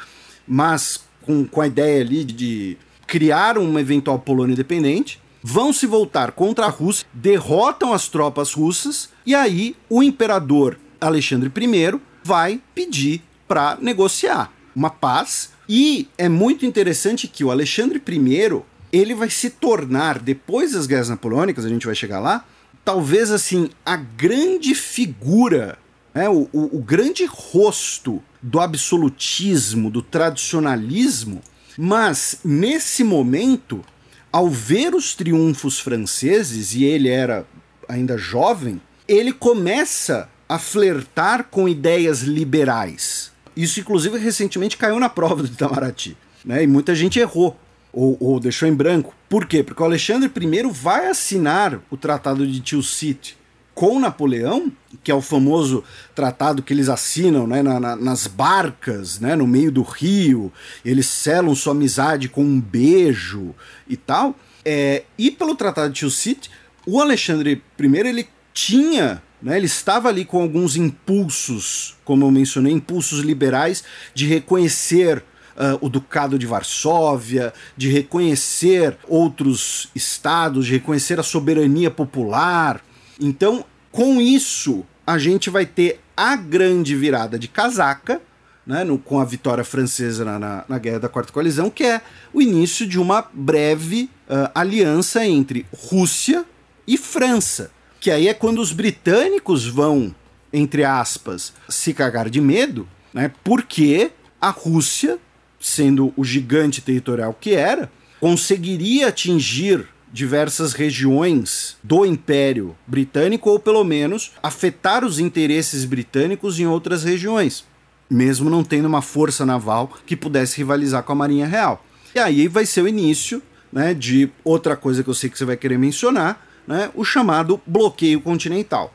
mas com, com a ideia ali de criar uma eventual Polônia independente, vão se voltar contra a Rússia, derrotam as tropas russas e aí o imperador Alexandre I vai pedir para negociar uma paz. E é muito interessante que o Alexandre I ele vai se tornar depois das guerras napoleônicas, a gente vai chegar lá, talvez assim a grande figura, né, o, o, o grande rosto do absolutismo, do tradicionalismo, mas nesse momento, ao ver os triunfos franceses, e ele era ainda jovem, ele começa a flertar com ideias liberais. Isso, inclusive, recentemente caiu na prova do Itamaraty. Né? E muita gente errou, ou, ou deixou em branco. Por quê? Porque o Alexandre I vai assinar o Tratado de Tilsit com Napoleão, que é o famoso tratado que eles assinam né, na, na, nas barcas, né, no meio do rio, eles selam sua amizade com um beijo e tal. É, e pelo Tratado de Tilsit, o Alexandre I ele tinha né, ele estava ali com alguns impulsos, como eu mencionei, impulsos liberais de reconhecer Uh, o Ducado de Varsóvia, de reconhecer outros estados, de reconhecer a soberania popular. Então, com isso, a gente vai ter a grande virada de casaca, né, no, com a vitória francesa na, na, na, Guerra da Quarta Coalizão, que é o início de uma breve uh, aliança entre Rússia e França. Que aí é quando os britânicos vão, entre aspas, se cagar de medo, né, porque a Rússia, sendo o gigante territorial que era, conseguiria atingir diversas regiões do Império Britânico, ou pelo menos afetar os interesses britânicos em outras regiões, mesmo não tendo uma força naval que pudesse rivalizar com a Marinha Real. E aí vai ser o início né, de outra coisa que eu sei que você vai querer mencionar, né, o chamado bloqueio continental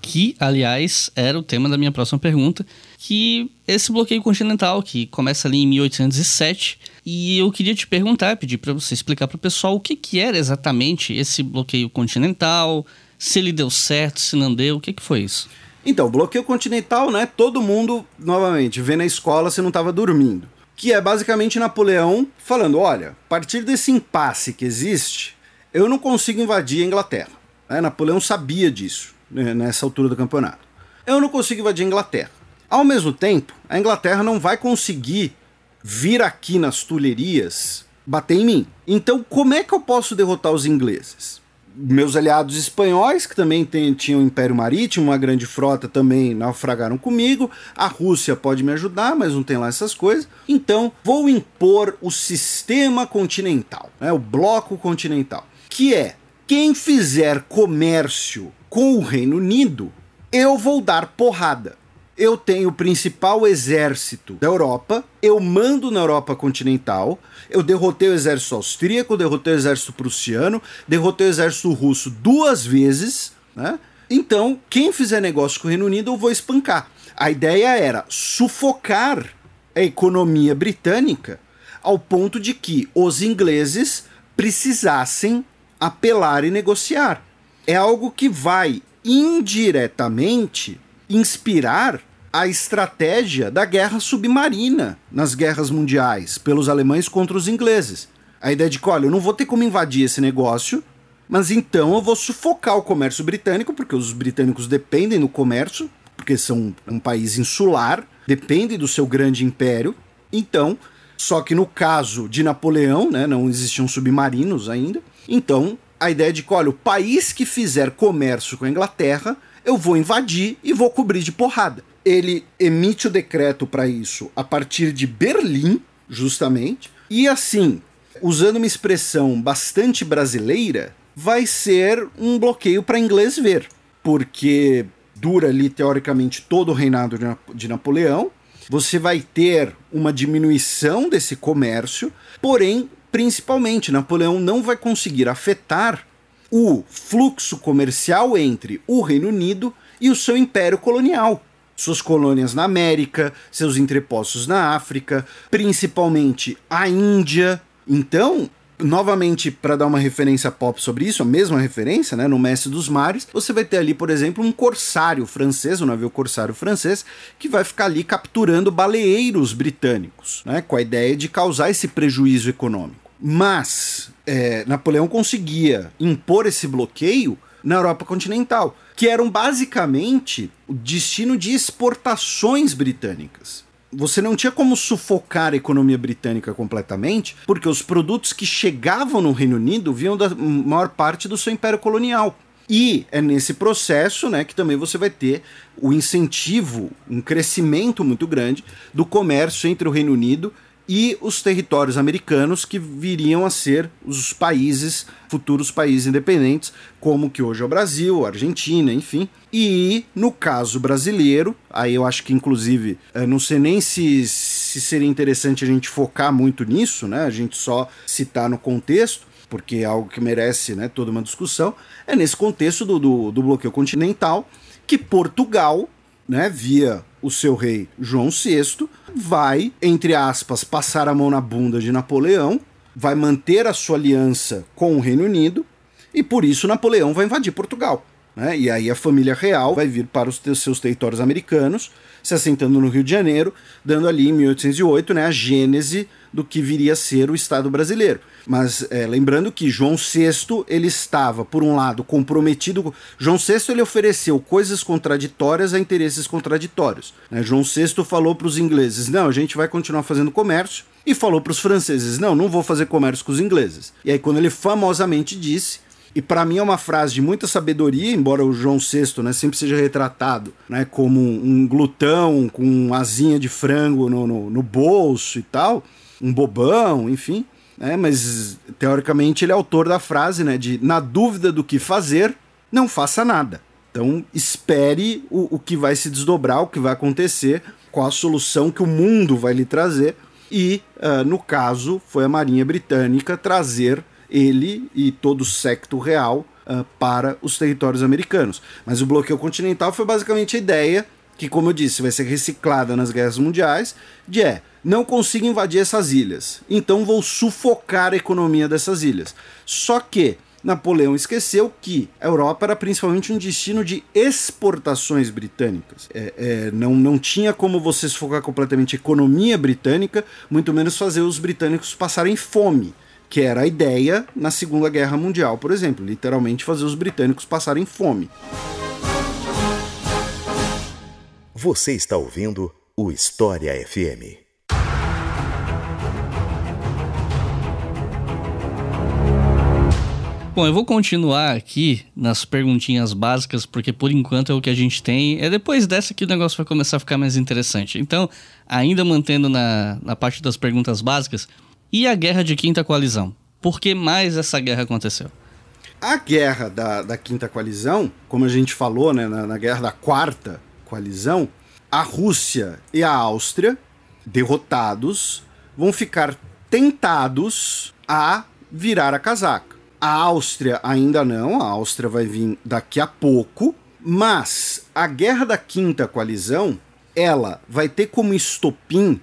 que, aliás, era o tema da minha próxima pergunta, que esse bloqueio continental, que começa ali em 1807, e eu queria te perguntar, pedir para você explicar para o pessoal o que, que era exatamente esse bloqueio continental, se ele deu certo, se não deu, o que, que foi isso? Então, bloqueio continental, né, todo mundo, novamente, vê na escola se não estava dormindo. Que é basicamente Napoleão falando, olha, a partir desse impasse que existe, eu não consigo invadir a Inglaterra. É, Napoleão sabia disso né, nessa altura do campeonato. Eu não consigo invadir a Inglaterra. Ao mesmo tempo, a Inglaterra não vai conseguir vir aqui nas Tulherias bater em mim. Então, como é que eu posso derrotar os ingleses? Meus aliados espanhóis, que também tem, tinham império marítimo, uma grande frota, também naufragaram comigo. A Rússia pode me ajudar, mas não tem lá essas coisas. Então, vou impor o sistema continental, né, o bloco continental, que é quem fizer comércio com o Reino Unido, eu vou dar porrada eu tenho o principal exército da Europa, eu mando na Europa continental, eu derrotei o exército austríaco, derrotei o exército prussiano, derrotei o exército russo duas vezes, né? Então, quem fizer negócio com o Reino Unido, eu vou espancar. A ideia era sufocar a economia britânica ao ponto de que os ingleses precisassem apelar e negociar. É algo que vai indiretamente inspirar a estratégia da guerra submarina nas guerras mundiais, pelos alemães contra os ingleses. A ideia de que, olha, eu não vou ter como invadir esse negócio, mas então eu vou sufocar o comércio britânico, porque os britânicos dependem do comércio, porque são um país insular, dependem do seu grande império. Então, só que no caso de Napoleão, né, não existiam submarinos ainda. Então, a ideia de que, olha, o país que fizer comércio com a Inglaterra, eu vou invadir e vou cobrir de porrada ele emite o decreto para isso a partir de Berlim, justamente, e assim, usando uma expressão bastante brasileira, vai ser um bloqueio para inglês ver, porque dura ali teoricamente todo o reinado de Napoleão. Você vai ter uma diminuição desse comércio, porém, principalmente, Napoleão não vai conseguir afetar o fluxo comercial entre o Reino Unido e o seu império colonial suas colônias na América, seus entrepostos na África, principalmente a Índia. Então, novamente, para dar uma referência pop sobre isso, a mesma referência, né, no Mestre dos Mares, você vai ter ali, por exemplo, um corsário francês, um navio corsário francês, que vai ficar ali capturando baleeiros britânicos, né, com a ideia de causar esse prejuízo econômico. Mas é, Napoleão conseguia impor esse bloqueio na Europa continental, que eram basicamente o destino de exportações britânicas. Você não tinha como sufocar a economia britânica completamente, porque os produtos que chegavam no Reino Unido vinham da maior parte do seu império colonial. E é nesse processo né, que também você vai ter o incentivo, um crescimento muito grande do comércio entre o Reino Unido e os territórios americanos que viriam a ser os países, futuros países independentes, como que hoje é o Brasil, a Argentina, enfim. E no caso brasileiro, aí eu acho que inclusive, eu não sei nem se, se seria interessante a gente focar muito nisso, né? A gente só citar no contexto, porque é algo que merece né, toda uma discussão, é nesse contexto do, do, do bloqueio continental que Portugal, né, via o seu rei João VI, vai, entre aspas, passar a mão na bunda de Napoleão, vai manter a sua aliança com o Reino Unido, e por isso Napoleão vai invadir Portugal. Né? E aí a família real vai vir para os seus territórios americanos, se assentando no Rio de Janeiro, dando ali em 1808 né, a gênese do que viria a ser o Estado brasileiro. Mas é, lembrando que João VI ele estava, por um lado, comprometido. João VI ele ofereceu coisas contraditórias a interesses contraditórios. Né? João VI falou para os ingleses: não, a gente vai continuar fazendo comércio. E falou para os franceses: não, não vou fazer comércio com os ingleses. E aí, quando ele famosamente disse e para mim é uma frase de muita sabedoria, embora o João VI né, sempre seja retratado né, como um glutão com asinha de frango no, no, no bolso e tal, um bobão, enfim. Né, mas teoricamente ele é autor da frase né, de na dúvida do que fazer, não faça nada. Então espere o, o que vai se desdobrar, o que vai acontecer, qual a solução que o mundo vai lhe trazer. E, uh, no caso, foi a Marinha Britânica trazer ele e todo o secto real uh, para os territórios americanos. Mas o bloqueio continental foi basicamente a ideia que, como eu disse, vai ser reciclada nas guerras mundiais, de é, não consigo invadir essas ilhas, então vou sufocar a economia dessas ilhas. Só que Napoleão esqueceu que a Europa era principalmente um destino de exportações britânicas. É, é, não, não tinha como você sufocar completamente a economia britânica, muito menos fazer os britânicos passarem fome que era a ideia na Segunda Guerra Mundial, por exemplo, literalmente fazer os britânicos passarem fome. Você está ouvindo o História FM. Bom, eu vou continuar aqui nas perguntinhas básicas, porque por enquanto é o que a gente tem. É depois dessa que o negócio vai começar a ficar mais interessante. Então, ainda mantendo na, na parte das perguntas básicas, e a guerra de quinta coalizão? Por que mais essa guerra aconteceu? A guerra da, da quinta coalizão, como a gente falou, né, na, na guerra da quarta coalizão, a Rússia e a Áustria, derrotados, vão ficar tentados a virar a casaca. A Áustria ainda não, a Áustria vai vir daqui a pouco, mas a guerra da quinta coalizão, ela vai ter como estopim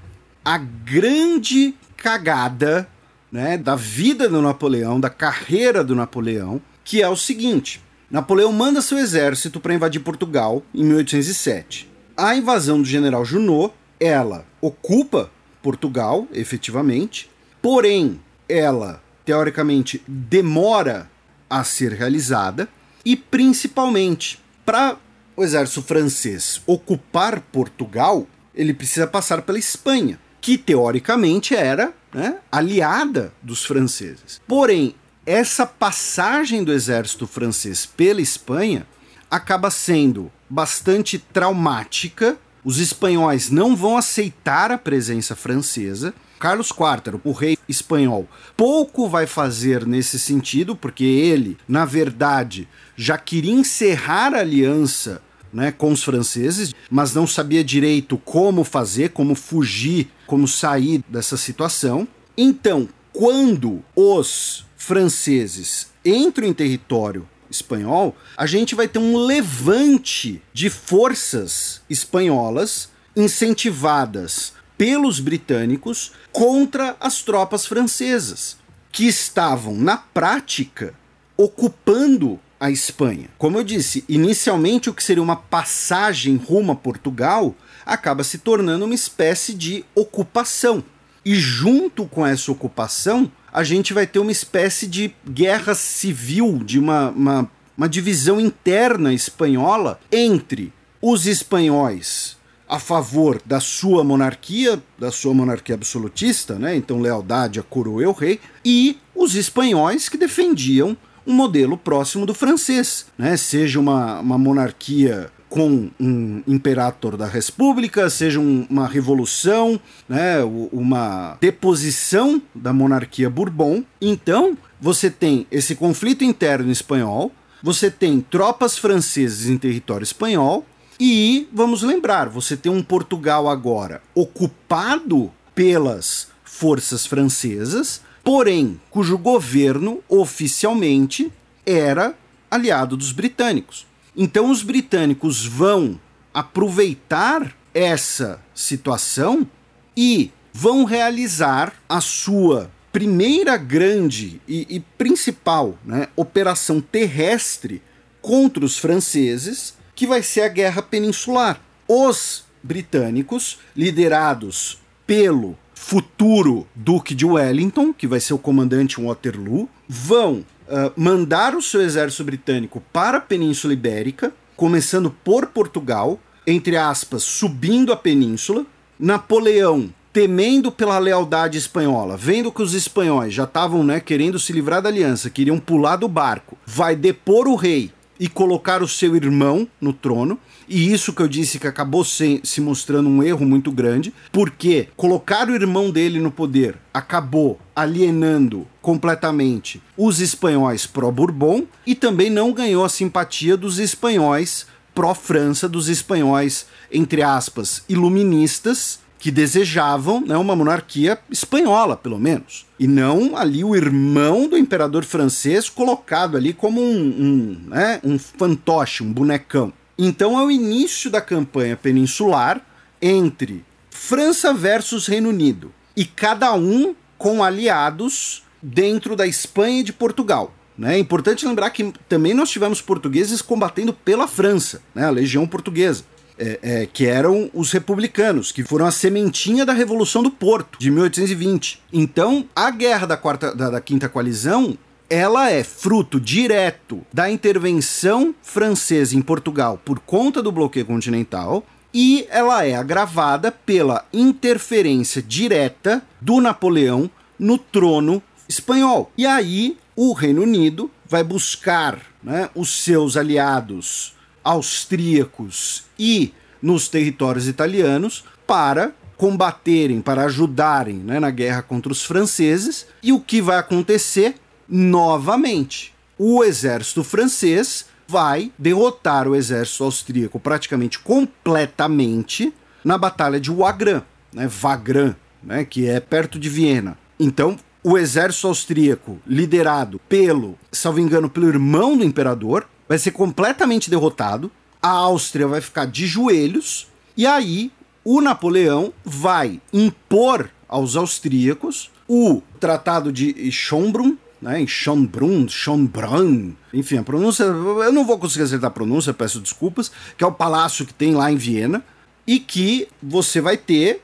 a grande cagada né, da vida do Napoleão, da carreira do Napoleão, que é o seguinte: Napoleão manda seu exército para invadir Portugal em 1807. A invasão do general Junot, ela ocupa Portugal, efetivamente, porém ela teoricamente demora a ser realizada. E principalmente para o exército francês ocupar Portugal, ele precisa passar pela Espanha, que teoricamente era né, aliada dos franceses. Porém, essa passagem do exército francês pela Espanha acaba sendo bastante traumática. Os espanhóis não vão aceitar a presença francesa Carlos IV, o rei espanhol, pouco vai fazer nesse sentido, porque ele, na verdade, já queria encerrar a aliança né, com os franceses, mas não sabia direito como fazer, como fugir, como sair dessa situação. Então, quando os franceses entram em território espanhol, a gente vai ter um levante de forças espanholas incentivadas pelos britânicos contra as tropas francesas, que estavam, na prática, ocupando a Espanha. Como eu disse, inicialmente o que seria uma passagem rumo a Portugal acaba se tornando uma espécie de ocupação. E junto com essa ocupação, a gente vai ter uma espécie de guerra civil, de uma, uma, uma divisão interna espanhola entre os espanhóis a favor da sua monarquia, da sua monarquia absolutista, né? Então lealdade à coroa e ao rei, e os espanhóis que defendiam um modelo próximo do francês, né? Seja uma, uma monarquia com um imperator da república, seja um, uma revolução, né? Uma deposição da monarquia Bourbon. Então você tem esse conflito interno espanhol, você tem tropas francesas em território espanhol e vamos lembrar, você tem um Portugal agora ocupado pelas forças francesas, porém cujo governo oficialmente era aliado dos britânicos. Então os britânicos vão aproveitar essa situação e vão realizar a sua primeira grande e, e principal né, operação terrestre contra os franceses que vai ser a Guerra Peninsular. Os britânicos, liderados pelo futuro Duque de Wellington, que vai ser o comandante Waterloo, vão uh, mandar o seu exército britânico para a Península Ibérica, começando por Portugal, entre aspas, subindo a península. Napoleão, temendo pela lealdade espanhola, vendo que os espanhóis já estavam né, querendo se livrar da aliança, queriam pular do barco, vai depor o rei e colocar o seu irmão no trono. E isso que eu disse que acabou se, se mostrando um erro muito grande, porque colocar o irmão dele no poder acabou alienando completamente os espanhóis pró-Bourbon e também não ganhou a simpatia dos espanhóis pró-França, dos espanhóis, entre aspas, iluministas, que desejavam né, uma monarquia espanhola, pelo menos. E não ali o irmão do imperador francês colocado ali como um, um, né, um fantoche, um bonecão. Então é o início da campanha peninsular entre França versus Reino Unido. E cada um com aliados dentro da Espanha e de Portugal. Né? É importante lembrar que também nós tivemos portugueses combatendo pela França, né? a Legião Portuguesa é, é, que eram os republicanos, que foram a sementinha da Revolução do Porto, de 1820. Então, a guerra da, quarta, da, da quinta coalizão ela é fruto direto da intervenção francesa em Portugal por conta do bloqueio continental e ela é agravada pela interferência direta do Napoleão no trono espanhol. E aí o Reino Unido vai buscar né, os seus aliados austríacos e nos territórios italianos para combaterem, para ajudarem né, na guerra contra os franceses. E o que vai acontecer? Novamente, o exército francês vai derrotar o exército austríaco praticamente completamente na Batalha de Wagram, né, Wagram, né, que é perto de Viena. Então, o exército austríaco, liderado pelo, salvo engano, pelo irmão do imperador, vai ser completamente derrotado. A Áustria vai ficar de joelhos e aí o Napoleão vai impor aos austríacos o Tratado de Schönbrunn, né, em Schönbrunn, Schönbrunn, enfim, a pronúncia, eu não vou conseguir acertar a pronúncia, peço desculpas, que é o palácio que tem lá em Viena, e que você vai ter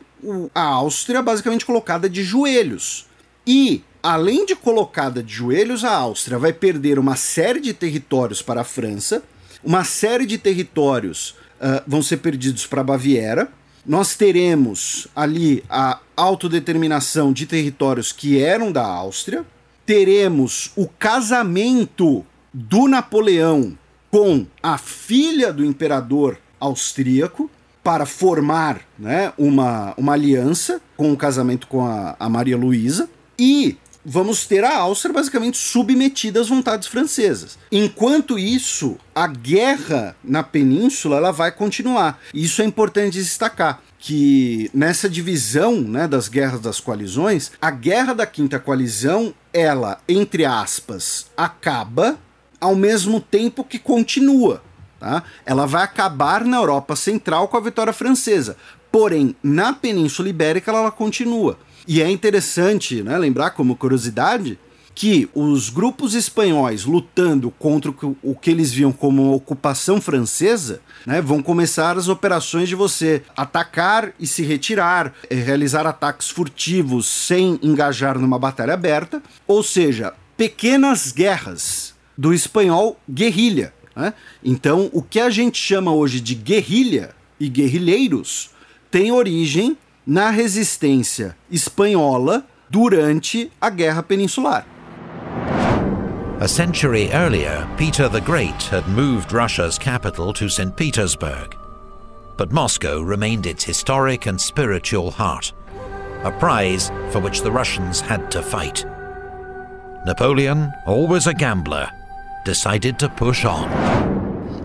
a Áustria basicamente colocada de joelhos. E, além de colocada de joelhos, a Áustria vai perder uma série de territórios para a França, uma série de territórios uh, vão ser perdidos para a Baviera, nós teremos ali a autodeterminação de territórios que eram da Áustria, teremos o casamento do Napoleão com a filha do imperador austríaco para formar né, uma, uma aliança com o casamento com a, a Maria Luísa e vamos ter a Áustria basicamente submetida às vontades francesas. Enquanto isso, a guerra na península ela vai continuar. Isso é importante destacar que nessa divisão né, das guerras das coalizões, a guerra da quinta coalizão, ela, entre aspas, acaba ao mesmo tempo que continua. Tá? Ela vai acabar na Europa Central com a vitória francesa. Porém, na Península Ibérica ela, ela continua. E é interessante né, lembrar, como curiosidade, que os grupos espanhóis lutando contra o que eles viam como ocupação francesa né, vão começar as operações de você atacar e se retirar, eh, realizar ataques furtivos sem engajar numa batalha aberta, ou seja, pequenas guerras do espanhol guerrilha. Né? Então, o que a gente chama hoje de guerrilha e guerrilheiros tem origem na resistência espanhola durante a Guerra Peninsular. A century earlier, Peter the Great had moved Russia's capital to St. Petersburg. But Moscow remained its historic and spiritual heart, a prize for which the Russians had to fight. Napoleon, always a gambler, decided to push on.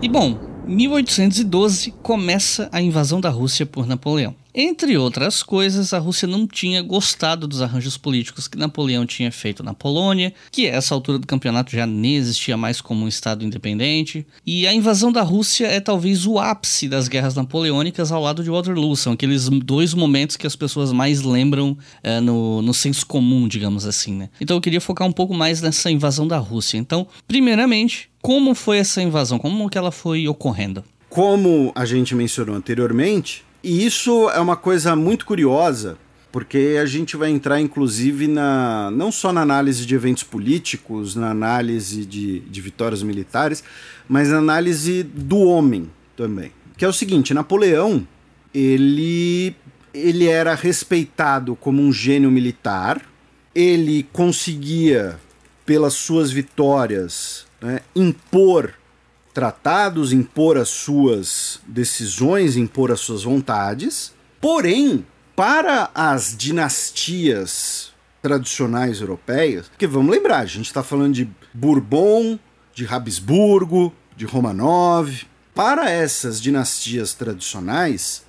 E bom, 1812 começa a invasão da Rússia por Napoleão. Entre outras coisas, a Rússia não tinha gostado dos arranjos políticos que Napoleão tinha feito na Polônia, que a essa altura do campeonato já nem existia mais como um estado independente, e a invasão da Rússia é talvez o ápice das guerras napoleônicas ao lado de Waterloo, são aqueles dois momentos que as pessoas mais lembram é, no, no senso comum, digamos assim, né? Então eu queria focar um pouco mais nessa invasão da Rússia. Então, primeiramente, como foi essa invasão? Como que ela foi ocorrendo? Como a gente mencionou anteriormente, e isso é uma coisa muito curiosa, porque a gente vai entrar inclusive na não só na análise de eventos políticos, na análise de, de vitórias militares, mas na análise do homem também. Que é o seguinte, Napoleão, ele ele era respeitado como um gênio militar, ele conseguia pelas suas vitórias né, impor tratados, impor as suas decisões, impor as suas vontades. Porém, para as dinastias tradicionais europeias, que vamos lembrar, a gente está falando de Bourbon, de Habsburgo, de Romanov. Para essas dinastias tradicionais,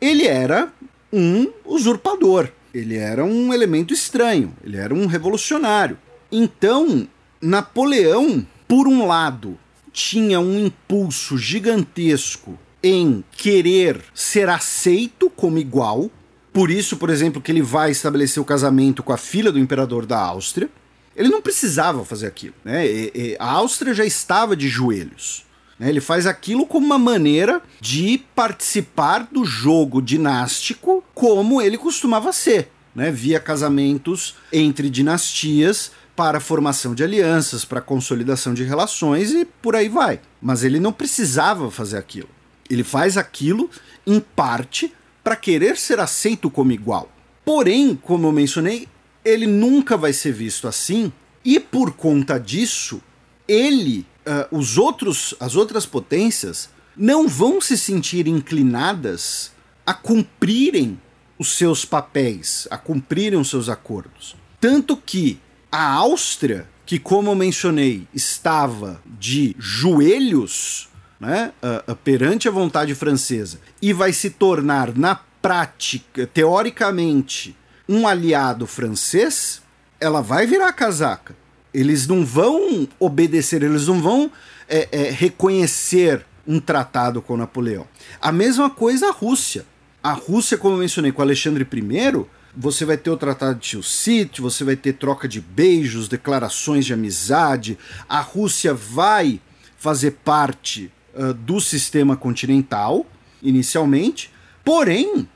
ele era um usurpador, ele era um elemento estranho, ele era um revolucionário. Então, Napoleão, por um lado, tinha um impulso gigantesco em querer ser aceito como igual. Por isso, por exemplo, que ele vai estabelecer o casamento com a filha do imperador da Áustria. Ele não precisava fazer aquilo. Né? E, e, a Áustria já estava de joelhos. Né? Ele faz aquilo como uma maneira de participar do jogo dinástico como ele costumava ser. Né? Via casamentos entre dinastias para a formação de alianças, para a consolidação de relações e por aí vai. Mas ele não precisava fazer aquilo. Ele faz aquilo, em parte, para querer ser aceito como igual. Porém, como eu mencionei, ele nunca vai ser visto assim, e por conta disso, ele, uh, os outros, as outras potências, não vão se sentir inclinadas a cumprirem os seus papéis, a cumprirem os seus acordos. Tanto que a Áustria, que como eu mencionei, estava de joelhos né, uh, uh, perante a vontade francesa e vai se tornar na prática, teoricamente, um aliado francês, ela vai virar casaca. Eles não vão obedecer, eles não vão é, é, reconhecer um tratado com Napoleão. A mesma coisa a Rússia. A Rússia, como eu mencionei com Alexandre I, você vai ter o Tratado de Tilsit, você vai ter troca de beijos, declarações de amizade. A Rússia vai fazer parte uh, do sistema continental, inicialmente, porém,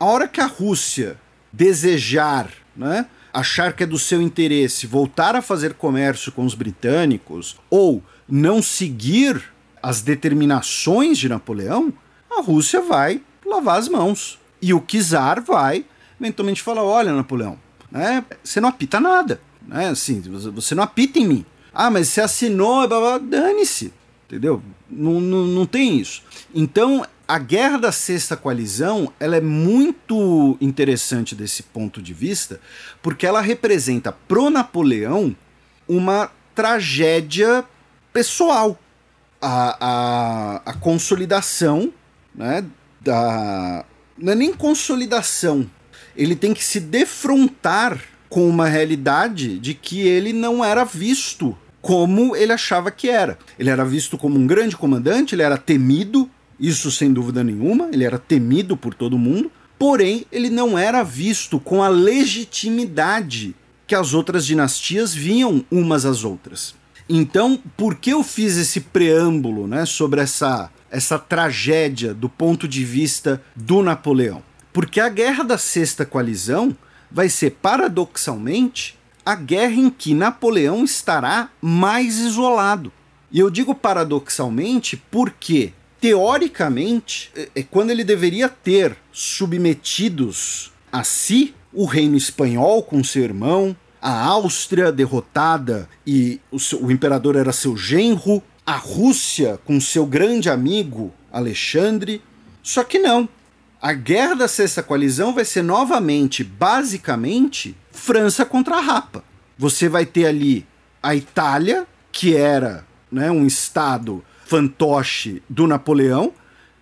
a hora que a Rússia desejar, né, achar que é do seu interesse voltar a fazer comércio com os britânicos ou não seguir as determinações de Napoleão, a Rússia vai lavar as mãos. E o czar vai eventualmente falar: olha, Napoleão, né, você não apita nada. Né, assim, você não apita em mim. Ah, mas você assinou, dane-se. Entendeu? Não, não, não tem isso. Então, a guerra da sexta coalizão ela é muito interessante desse ponto de vista, porque ela representa pro Napoleão uma tragédia pessoal. A, a, a consolidação né, da. Não é nem consolidação. Ele tem que se defrontar com uma realidade de que ele não era visto como ele achava que era. Ele era visto como um grande comandante, ele era temido, isso sem dúvida nenhuma, ele era temido por todo mundo, porém ele não era visto com a legitimidade que as outras dinastias viam umas às outras. Então, por que eu fiz esse preâmbulo né, sobre essa, essa tragédia do ponto de vista do Napoleão? Porque a guerra da Sexta Coalizão vai ser, paradoxalmente, a guerra em que Napoleão estará mais isolado. E eu digo paradoxalmente porque, teoricamente, é, é quando ele deveria ter submetidos a si o reino espanhol com seu irmão, a Áustria derrotada e o, seu, o imperador era seu genro, a Rússia com seu grande amigo Alexandre. Só que não. A guerra da Sexta Coalizão vai ser novamente, basicamente, França contra a Rapa. Você vai ter ali a Itália, que era né, um estado fantoche do Napoleão,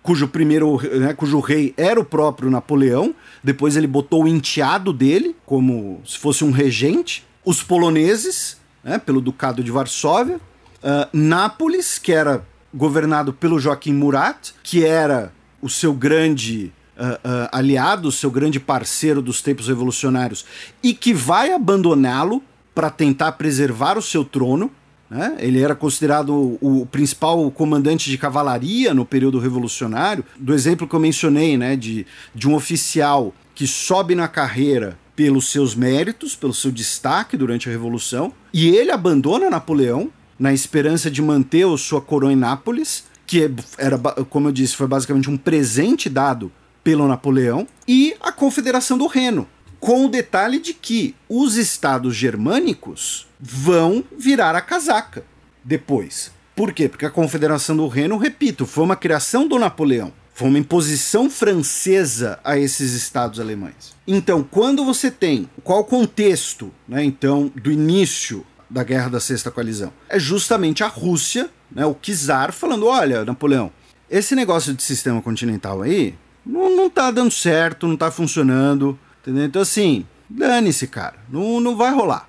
cujo primeiro, né, cujo rei era o próprio Napoleão. Depois ele botou o enteado dele como se fosse um regente. Os poloneses, né, pelo Ducado de Varsóvia. Uh, Nápoles, que era governado pelo Joaquim Murat, que era o seu grande uh, aliado, seu grande parceiro dos tempos revolucionários, e que vai abandoná-lo para tentar preservar o seu trono. Né? Ele era considerado o, principal comandante de cavalaria no período revolucionário. Do exemplo que eu mencionei, né, de, de um oficial que sobe na carreira pelos seus méritos, pelo seu destaque durante a Revolução, e ele abandona Napoleão na esperança de manter sua coroa em Nápoles, que era, como eu disse, foi basicamente um presente dado pelo Napoleão, e a Confederação do Reno, com o detalhe de que os estados germânicos vão virar a casaca depois. Por quê? Porque a Confederação do Reno, repito, foi uma criação do Napoleão. Foi uma imposição francesa a esses estados alemães. Então, quando você tem qual o contexto, né, então, do início da Guerra da Sexta Coalizão? É justamente a Rússia, né, o czar, falando: olha, Napoleão, esse negócio de sistema continental aí não, não tá dando certo, não tá funcionando, entendeu? Então, assim, dane-se, cara, não, não vai rolar.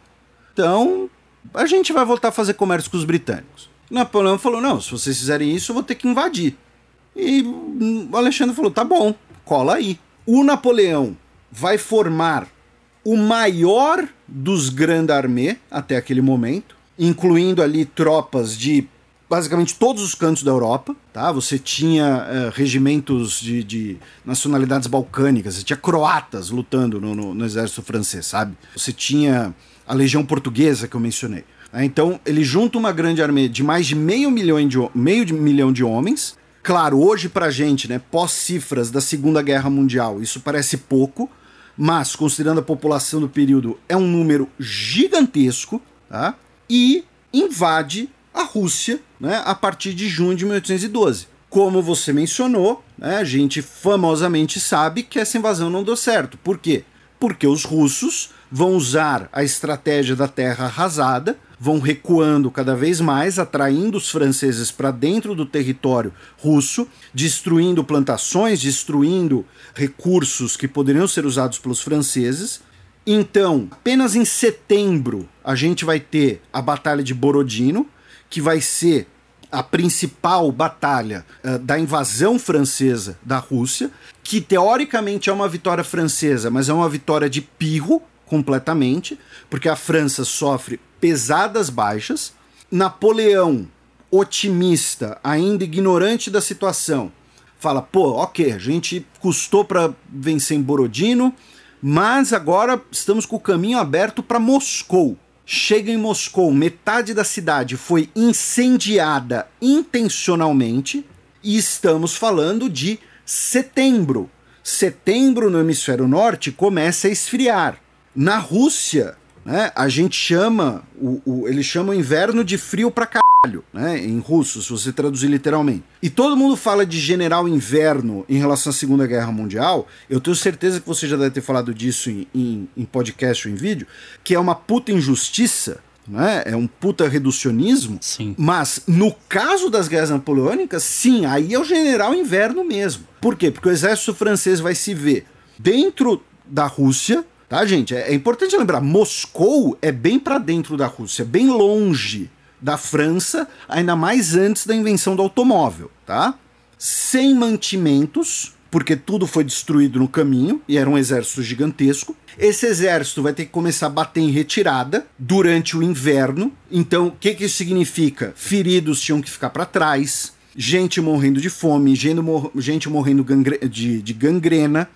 Então, a gente vai voltar a fazer comércio com os britânicos. Napoleão falou: não, se vocês fizerem isso, eu vou ter que invadir. E o Alexandre falou: tá bom, cola aí. O Napoleão vai formar o maior dos Grand Armée até aquele momento, incluindo ali tropas de basicamente todos os cantos da Europa, tá? Você tinha uh, regimentos de, de, nacionalidades balcânicas, você tinha croatas lutando no, no, no, exército francês, sabe? Você tinha a legião portuguesa que eu mencionei. Né? Então ele junta uma grande armée de mais de meio milhão de, meio de milhão de homens Claro, hoje pra gente, né, pós-cifras da Segunda Guerra Mundial, isso parece pouco, mas considerando a população do período, é um número gigantesco, tá? E invade a Rússia, né, a partir de junho de 1812. Como você mencionou, né, a gente famosamente sabe que essa invasão não deu certo. Por quê? Porque os russos vão usar a estratégia da terra arrasada vão recuando cada vez mais, atraindo os franceses para dentro do território russo, destruindo plantações, destruindo recursos que poderiam ser usados pelos franceses. Então, apenas em setembro, a gente vai ter a Batalha de Borodino, que vai ser a principal batalha uh, da invasão francesa da Rússia, que teoricamente é uma vitória francesa, mas é uma vitória de pirro completamente, porque a França sofre pesadas baixas. Napoleão, otimista, ainda ignorante da situação, fala: pô, ok, a gente custou para vencer em Borodino, mas agora estamos com o caminho aberto para Moscou. Chega em Moscou, metade da cidade foi incendiada intencionalmente e estamos falando de setembro. Setembro no hemisfério norte começa a esfriar. Na Rússia, né? A gente chama, o, o, eles chamam inverno de frio pra caralho, né? Em russo, se você traduzir literalmente. E todo mundo fala de general inverno em relação à Segunda Guerra Mundial. Eu tenho certeza que você já deve ter falado disso em, em, em podcast ou em vídeo, que é uma puta injustiça. Né? É um puta reducionismo. Sim. Mas no caso das guerras napoleônicas, sim, aí é o general inverno mesmo. Por quê? Porque o exército francês vai se ver dentro da Rússia, Tá, gente? É, é importante lembrar, Moscou é bem para dentro da Rússia, bem longe da França, ainda mais antes da invenção do automóvel, tá? Sem mantimentos, porque tudo foi destruído no caminho e era um exército gigantesco. Esse exército vai ter que começar a bater em retirada durante o inverno. Então, o que, que isso significa? Feridos tinham que ficar para trás, gente morrendo de fome, gente, morrendo de, de gangrena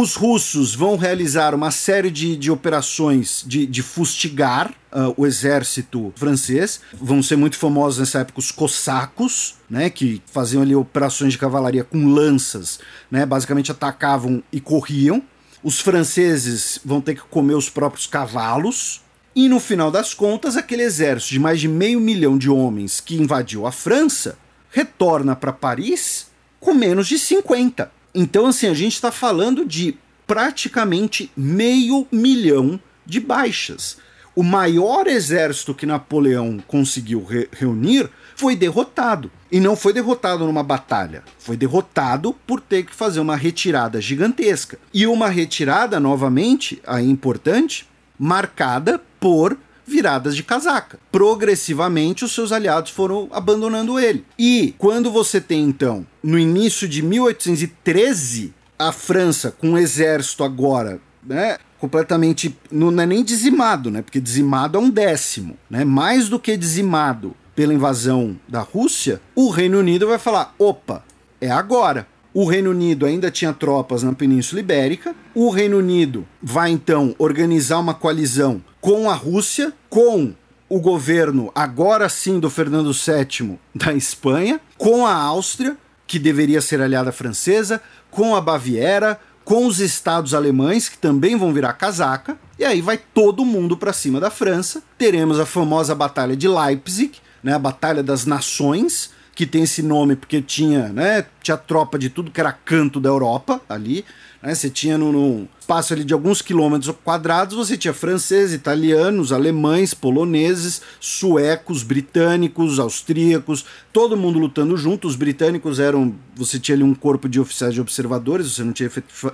os russos vão realizar uma série de, de operações de, de fustigar uh, o exército francês. Vão ser muito famosos nessa época os cossacos, né, que faziam ali operações de cavalaria com lanças, né, basicamente atacavam e corriam. Os franceses vão ter que comer os próprios cavalos. E no final das contas, aquele exército de mais de meio milhão de homens que invadiu a França retorna para Paris com menos de 50. Então, assim, a gente está falando de praticamente meio milhão de baixas. O maior exército que Napoleão conseguiu re reunir foi derrotado. E não foi derrotado numa batalha, foi derrotado por ter que fazer uma retirada gigantesca. E uma retirada, novamente, aí importante, marcada por viradas de casaca. Progressivamente, os seus aliados foram abandonando ele. E quando você tem, então, no início de 1813, a França com um exército agora, né? Completamente. Não é nem dizimado, né? Porque dizimado é um décimo, né? Mais do que dizimado pela invasão da Rússia, o Reino Unido vai falar: opa, é agora. O Reino Unido ainda tinha tropas na Península Ibérica. O Reino Unido vai então organizar uma coalizão com a Rússia, com o governo, agora sim, do Fernando VII da Espanha, com a Áustria, que deveria ser aliada francesa, com a Baviera, com os estados alemães, que também vão virar casaca, e aí vai todo mundo para cima da França. Teremos a famosa Batalha de Leipzig, né, a Batalha das Nações, que tem esse nome porque tinha, né, tinha tropa de tudo que era canto da Europa ali, né, você tinha no, no espaço ali de alguns quilômetros quadrados, você tinha franceses, italianos, alemães, poloneses, suecos, britânicos, austríacos, todo mundo lutando junto, os britânicos eram, você tinha ali um corpo de oficiais de observadores, você não tinha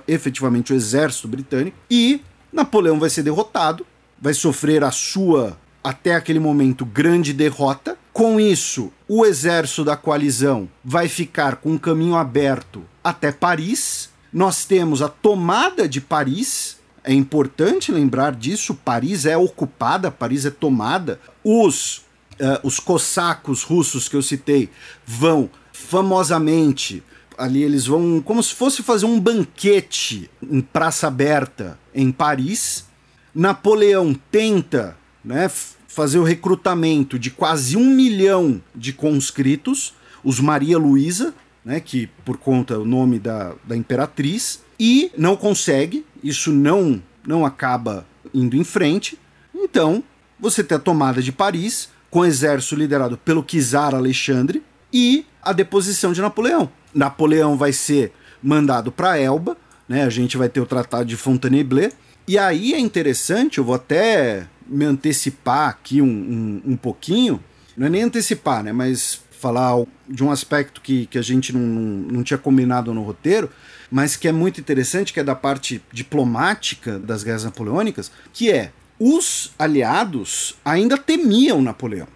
efetivamente o exército britânico, e Napoleão vai ser derrotado, vai sofrer a sua até aquele momento grande derrota. Com isso, o exército da coalizão vai ficar com um caminho aberto até Paris. Nós temos a tomada de Paris. É importante lembrar disso. Paris é ocupada, Paris é tomada. Os, uh, os cossacos russos que eu citei vão famosamente ali eles vão como se fosse fazer um banquete em praça aberta em Paris. Napoleão tenta né, fazer o recrutamento de quase um milhão de conscritos, os Maria Luísa, né, que por conta o nome da, da imperatriz, e não consegue, isso não, não acaba indo em frente. Então, você tem a tomada de Paris, com o exército liderado pelo czar Alexandre, e a deposição de Napoleão. Napoleão vai ser mandado para Elba, né? A gente vai ter o Tratado de Fontainebleau. E aí é interessante, eu vou até me antecipar aqui um, um, um pouquinho, não é nem antecipar, né? Mas falar de um aspecto que, que a gente não, não tinha combinado no roteiro, mas que é muito interessante, que é da parte diplomática das guerras napoleônicas, que é os aliados ainda temiam Napoleão.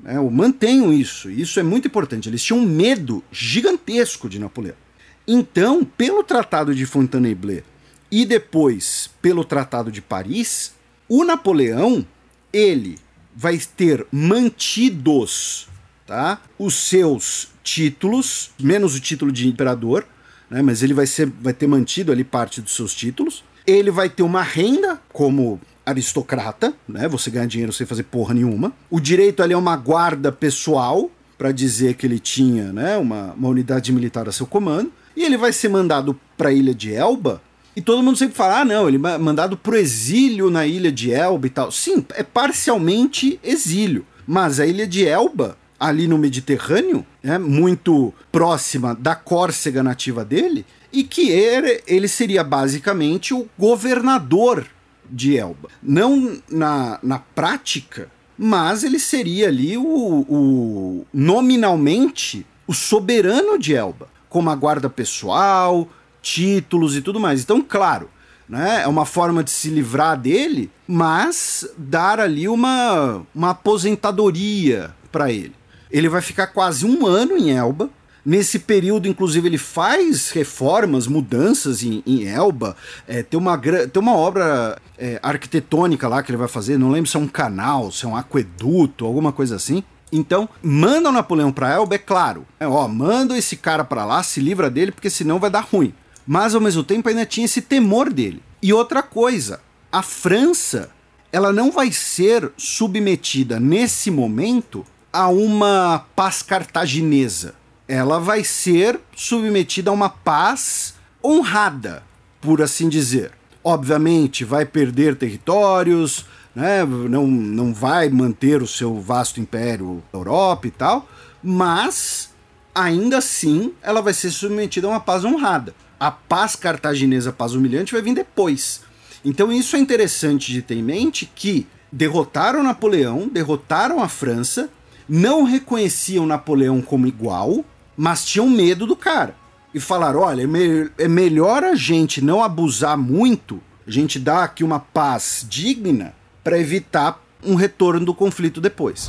Né? Mantenham isso, isso é muito importante. Eles tinham um medo gigantesco de Napoleão. Então, pelo Tratado de Fontainebleau e depois pelo Tratado de Paris, o Napoleão ele vai ter mantidos tá, os seus títulos, menos o título de imperador, né, mas ele vai, ser, vai ter mantido ali parte dos seus títulos. Ele vai ter uma renda como aristocrata, né? Você ganha dinheiro sem fazer porra nenhuma. O direito ali é uma guarda pessoal para dizer que ele tinha, né, uma, uma unidade militar a seu comando. E ele vai ser mandado para a ilha de Elba. E todo mundo sempre fala: ah, não, ele é mandado pro exílio na ilha de Elba e tal. Sim, é parcialmente exílio. Mas a ilha de Elba, ali no Mediterrâneo, é muito próxima da Córcega nativa dele, e que ele, seria basicamente o governador de Elba. Não na, na prática, mas ele seria ali o, o nominalmente o soberano de Elba, com uma guarda pessoal, títulos e tudo mais. Então, claro, né, é uma forma de se livrar dele, mas dar ali uma, uma aposentadoria para ele. Ele vai ficar quase um ano em Elba, Nesse período, inclusive, ele faz reformas, mudanças em, em Elba. É, tem, uma, tem uma obra é, arquitetônica lá que ele vai fazer, não lembro se é um canal, se é um aqueduto, alguma coisa assim. Então, manda o Napoleão para Elba, é claro. É, ó, manda esse cara para lá, se livra dele, porque senão vai dar ruim. Mas ao mesmo tempo ainda tinha esse temor dele. E outra coisa, a França, ela não vai ser submetida nesse momento a uma paz cartaginesa ela vai ser submetida a uma paz honrada, por assim dizer. Obviamente, vai perder territórios, né? não, não vai manter o seu vasto império na Europa e tal, mas ainda assim ela vai ser submetida a uma paz honrada. A paz cartaginesa, a paz humilhante, vai vir depois. Então isso é interessante de ter em mente que derrotaram Napoleão, derrotaram a França, não reconheciam Napoleão como igual, mas tinham medo do cara. E falaram: olha, é, me é melhor a gente não abusar muito, a gente dar aqui uma paz digna para evitar um retorno do conflito depois.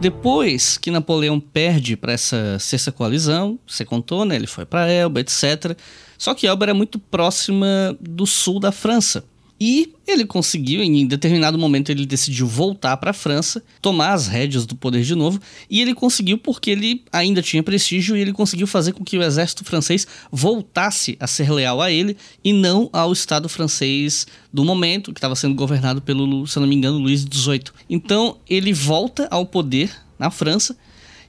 Depois que Napoleão perde para essa sexta coalizão, você contou, né? Ele foi para Elba, etc. Só que Elba era muito próxima do sul da França. E ele conseguiu, em determinado momento, ele decidiu voltar para a França, tomar as rédeas do poder de novo, e ele conseguiu porque ele ainda tinha prestígio e ele conseguiu fazer com que o exército francês voltasse a ser leal a ele e não ao Estado francês do momento, que estava sendo governado pelo, se não me engano, Luís XVIII. Então ele volta ao poder na França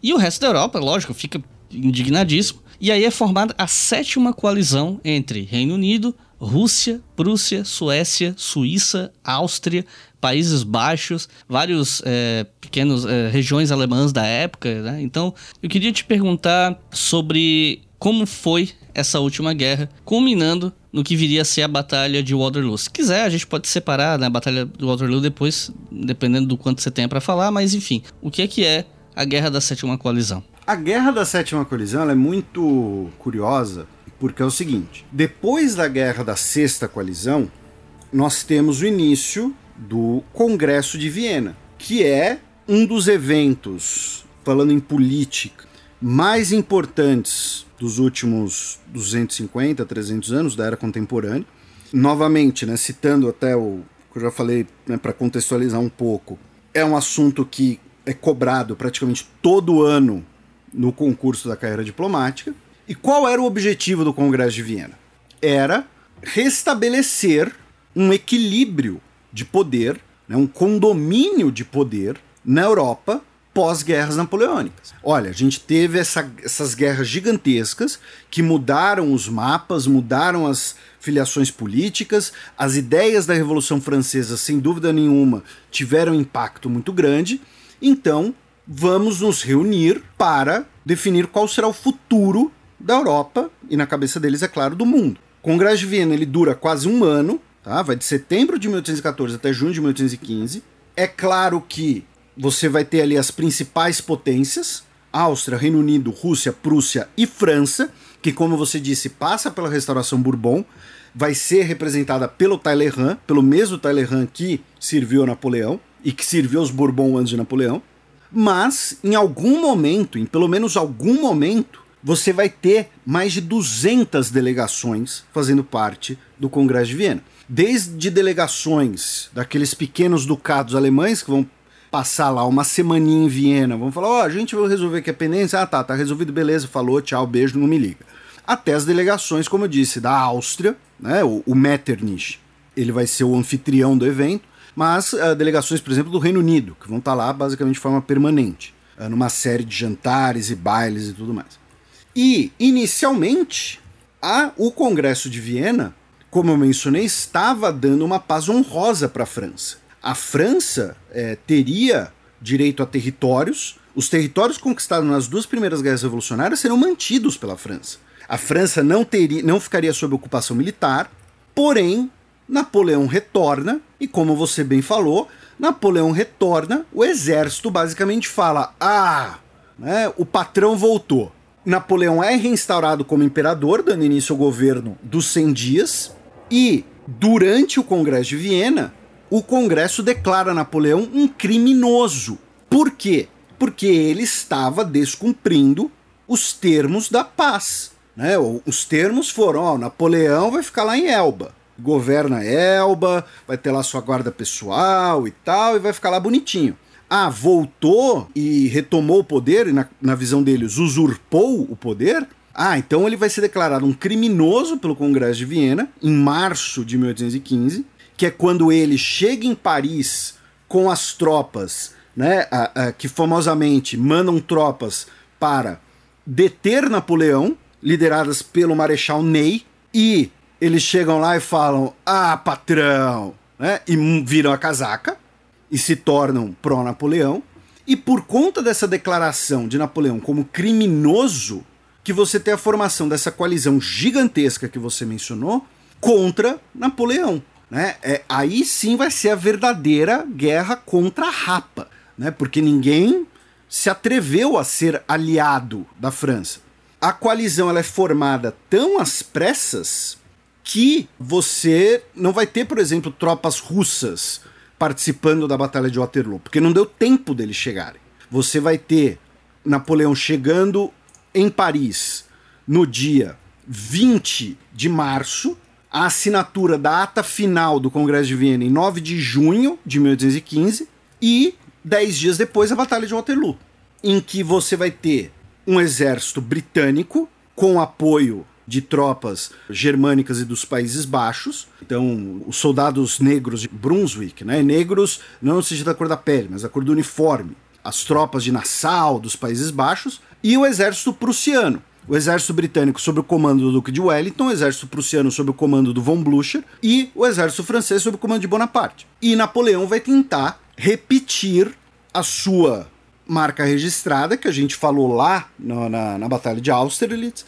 e o resto da Europa, lógico, fica indignadíssimo. E aí é formada a sétima coalizão entre Reino Unido, Rússia, Prússia, Suécia, Suíça, Áustria, Países Baixos, vários é, pequenos é, regiões alemãs da época. Né? Então, eu queria te perguntar sobre como foi essa última guerra, culminando no que viria a ser a Batalha de Waterloo. Se quiser, a gente pode separar né, a Batalha de Waterloo depois, dependendo do quanto você tenha para falar, mas enfim, o que é que é a Guerra da Sétima Coalizão? A Guerra da Sétima Coalizão é muito curiosa porque é o seguinte: depois da guerra da Sexta Coalizão, nós temos o início do Congresso de Viena, que é um dos eventos, falando em política, mais importantes dos últimos 250, 300 anos da era contemporânea. Novamente, né, citando até o que eu já falei, né, para contextualizar um pouco, é um assunto que é cobrado praticamente todo ano no concurso da carreira diplomática. E qual era o objetivo do Congresso de Viena? Era restabelecer um equilíbrio de poder, né, um condomínio de poder na Europa pós-guerras napoleônicas. Olha, a gente teve essa, essas guerras gigantescas que mudaram os mapas, mudaram as filiações políticas, as ideias da Revolução Francesa, sem dúvida nenhuma, tiveram um impacto muito grande. Então, vamos nos reunir para definir qual será o futuro da Europa e, na cabeça deles, é claro, do mundo. O Congresso de Viena ele dura quase um ano, tá? vai de setembro de 1814 até junho de 1815. É claro que você vai ter ali as principais potências: Áustria, Reino Unido, Rússia, Prússia e França, que, como você disse, passa pela restauração Bourbon, vai ser representada pelo Talleyrand, pelo mesmo Talleyrand que serviu a Napoleão e que serviu aos Bourbon antes de Napoleão. Mas, em algum momento, em pelo menos algum momento, você vai ter mais de 200 delegações fazendo parte do Congresso de Viena. Desde delegações daqueles pequenos ducados alemães que vão passar lá uma semaninha em Viena, vamos falar, ó, oh, a gente vai resolver que é pendência, ah tá, tá resolvido, beleza, falou, tchau, beijo, não me liga. Até as delegações, como eu disse, da Áustria, né, o, o Metternich, ele vai ser o anfitrião do evento, mas uh, delegações, por exemplo, do Reino Unido, que vão estar tá lá basicamente de forma permanente, uh, numa série de jantares e bailes e tudo mais. E, inicialmente, a, o Congresso de Viena, como eu mencionei, estava dando uma paz honrosa para a França a França é, teria direito a territórios. Os territórios conquistados nas duas primeiras guerras revolucionárias serão mantidos pela França. A França não, teria, não ficaria sob ocupação militar, porém, Napoleão retorna, e como você bem falou, Napoleão retorna, o exército basicamente fala: ah, né, o patrão voltou. Napoleão é reinstaurado como imperador, dando início ao governo dos 100 dias, e durante o Congresso de Viena, o Congresso declara Napoleão um criminoso. Por quê? Porque ele estava descumprindo os termos da paz. Né? Os termos foram: ó, Napoleão vai ficar lá em Elba, governa Elba, vai ter lá sua guarda pessoal e tal, e vai ficar lá bonitinho. Ah, voltou e retomou o poder, e na, na visão deles usurpou o poder. Ah, então ele vai ser declarado um criminoso pelo Congresso de Viena em março de 1815 que é quando ele chega em Paris com as tropas, né, a, a, que famosamente mandam tropas para deter Napoleão, lideradas pelo Marechal Ney, e eles chegam lá e falam: Ah, patrão! Né, e viram a casaca e se tornam pró-Napoleão. E por conta dessa declaração de Napoleão como criminoso, que você tem a formação dessa coalizão gigantesca que você mencionou contra Napoleão. Né? É, aí sim vai ser a verdadeira guerra contra a rapa, né? porque ninguém se atreveu a ser aliado da França. A coalizão ela é formada tão às pressas que você não vai ter, por exemplo, tropas russas participando da Batalha de Waterloo, porque não deu tempo deles chegarem. Você vai ter Napoleão chegando em Paris no dia 20 de março a assinatura da ata final do Congresso de Viena em 9 de junho de 1815 e 10 dias depois a Batalha de Waterloo, em que você vai ter um exército britânico com apoio de tropas germânicas e dos Países Baixos. Então, os soldados negros de Brunswick, né? negros não no sentido da cor da pele, mas da cor do uniforme. As tropas de Nassau, dos Países Baixos, e o exército prussiano, o exército britânico sob o comando do Duque de Wellington, o exército prussiano sob o comando do von Blücher e o exército francês sob o comando de Bonaparte. E Napoleão vai tentar repetir a sua marca registrada, que a gente falou lá na, na, na Batalha de Austerlitz,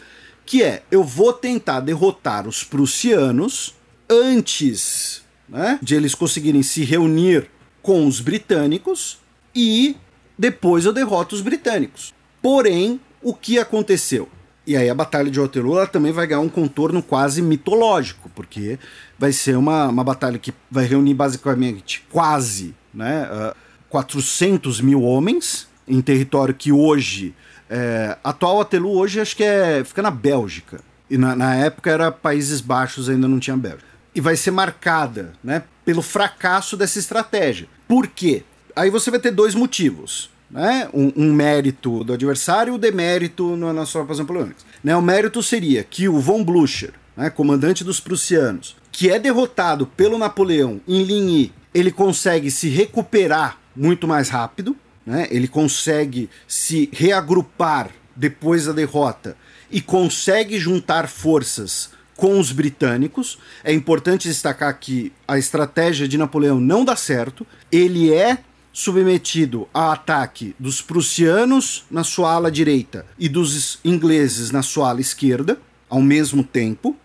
que é: eu vou tentar derrotar os prussianos antes né, de eles conseguirem se reunir com os britânicos e depois eu derroto os britânicos. Porém, o que aconteceu? E aí a Batalha de Waterloo ela também vai ganhar um contorno quase mitológico, porque vai ser uma, uma batalha que vai reunir basicamente quase né, uh, 400 mil homens em território que hoje É, atual Waterloo hoje acho que é fica na Bélgica. E na, na época era Países Baixos, ainda não tinha Bélgica. E vai ser marcada né, pelo fracasso dessa estratégia. Por quê? Aí você vai ter dois motivos. Né? Um, um mérito do adversário e o um demérito no, nas tropas napoleônicas. Né? O mérito seria que o von Blücher, né, comandante dos prussianos, que é derrotado pelo Napoleão em Ligny, ele consegue se recuperar muito mais rápido, né? ele consegue se reagrupar depois da derrota e consegue juntar forças com os britânicos. É importante destacar que a estratégia de Napoleão não dá certo. Ele é submetido a ataque dos prussianos na sua ala direita e dos ingleses na sua ala esquerda ao mesmo tempo,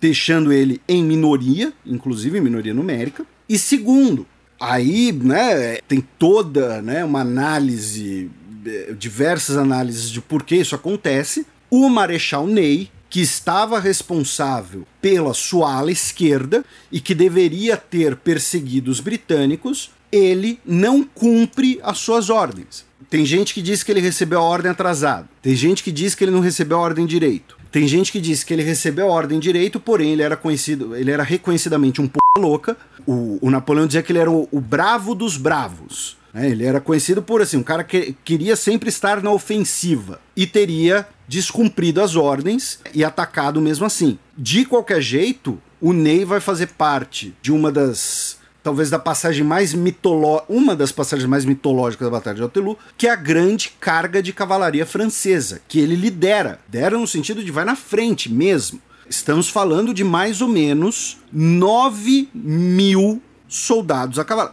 deixando ele em minoria, inclusive minoria numérica. E segundo, aí né, tem toda né, uma análise, eh, diversas análises de por que isso acontece. O Marechal Ney, que estava responsável pela sua ala esquerda e que deveria ter perseguido os britânicos, ele não cumpre as suas ordens. Tem gente que diz que ele recebeu a ordem atrasada. Tem gente que diz que ele não recebeu a ordem direito. Tem gente que diz que ele recebeu a ordem direito, porém ele era conhecido, ele era reconhecidamente um louca. O, o Napoleão dizia que ele era o, o bravo dos bravos. Né? Ele era conhecido por assim, um cara que queria sempre estar na ofensiva e teria descumprido as ordens e atacado mesmo assim. De qualquer jeito, o Ney vai fazer parte de uma das talvez da passagem mais mitológica, uma das passagens mais mitológicas da Batalha de Waterloo, que é a grande carga de cavalaria francesa, que ele lidera. Dera no sentido de vai na frente mesmo. Estamos falando de mais ou menos 9 mil soldados a cavalo.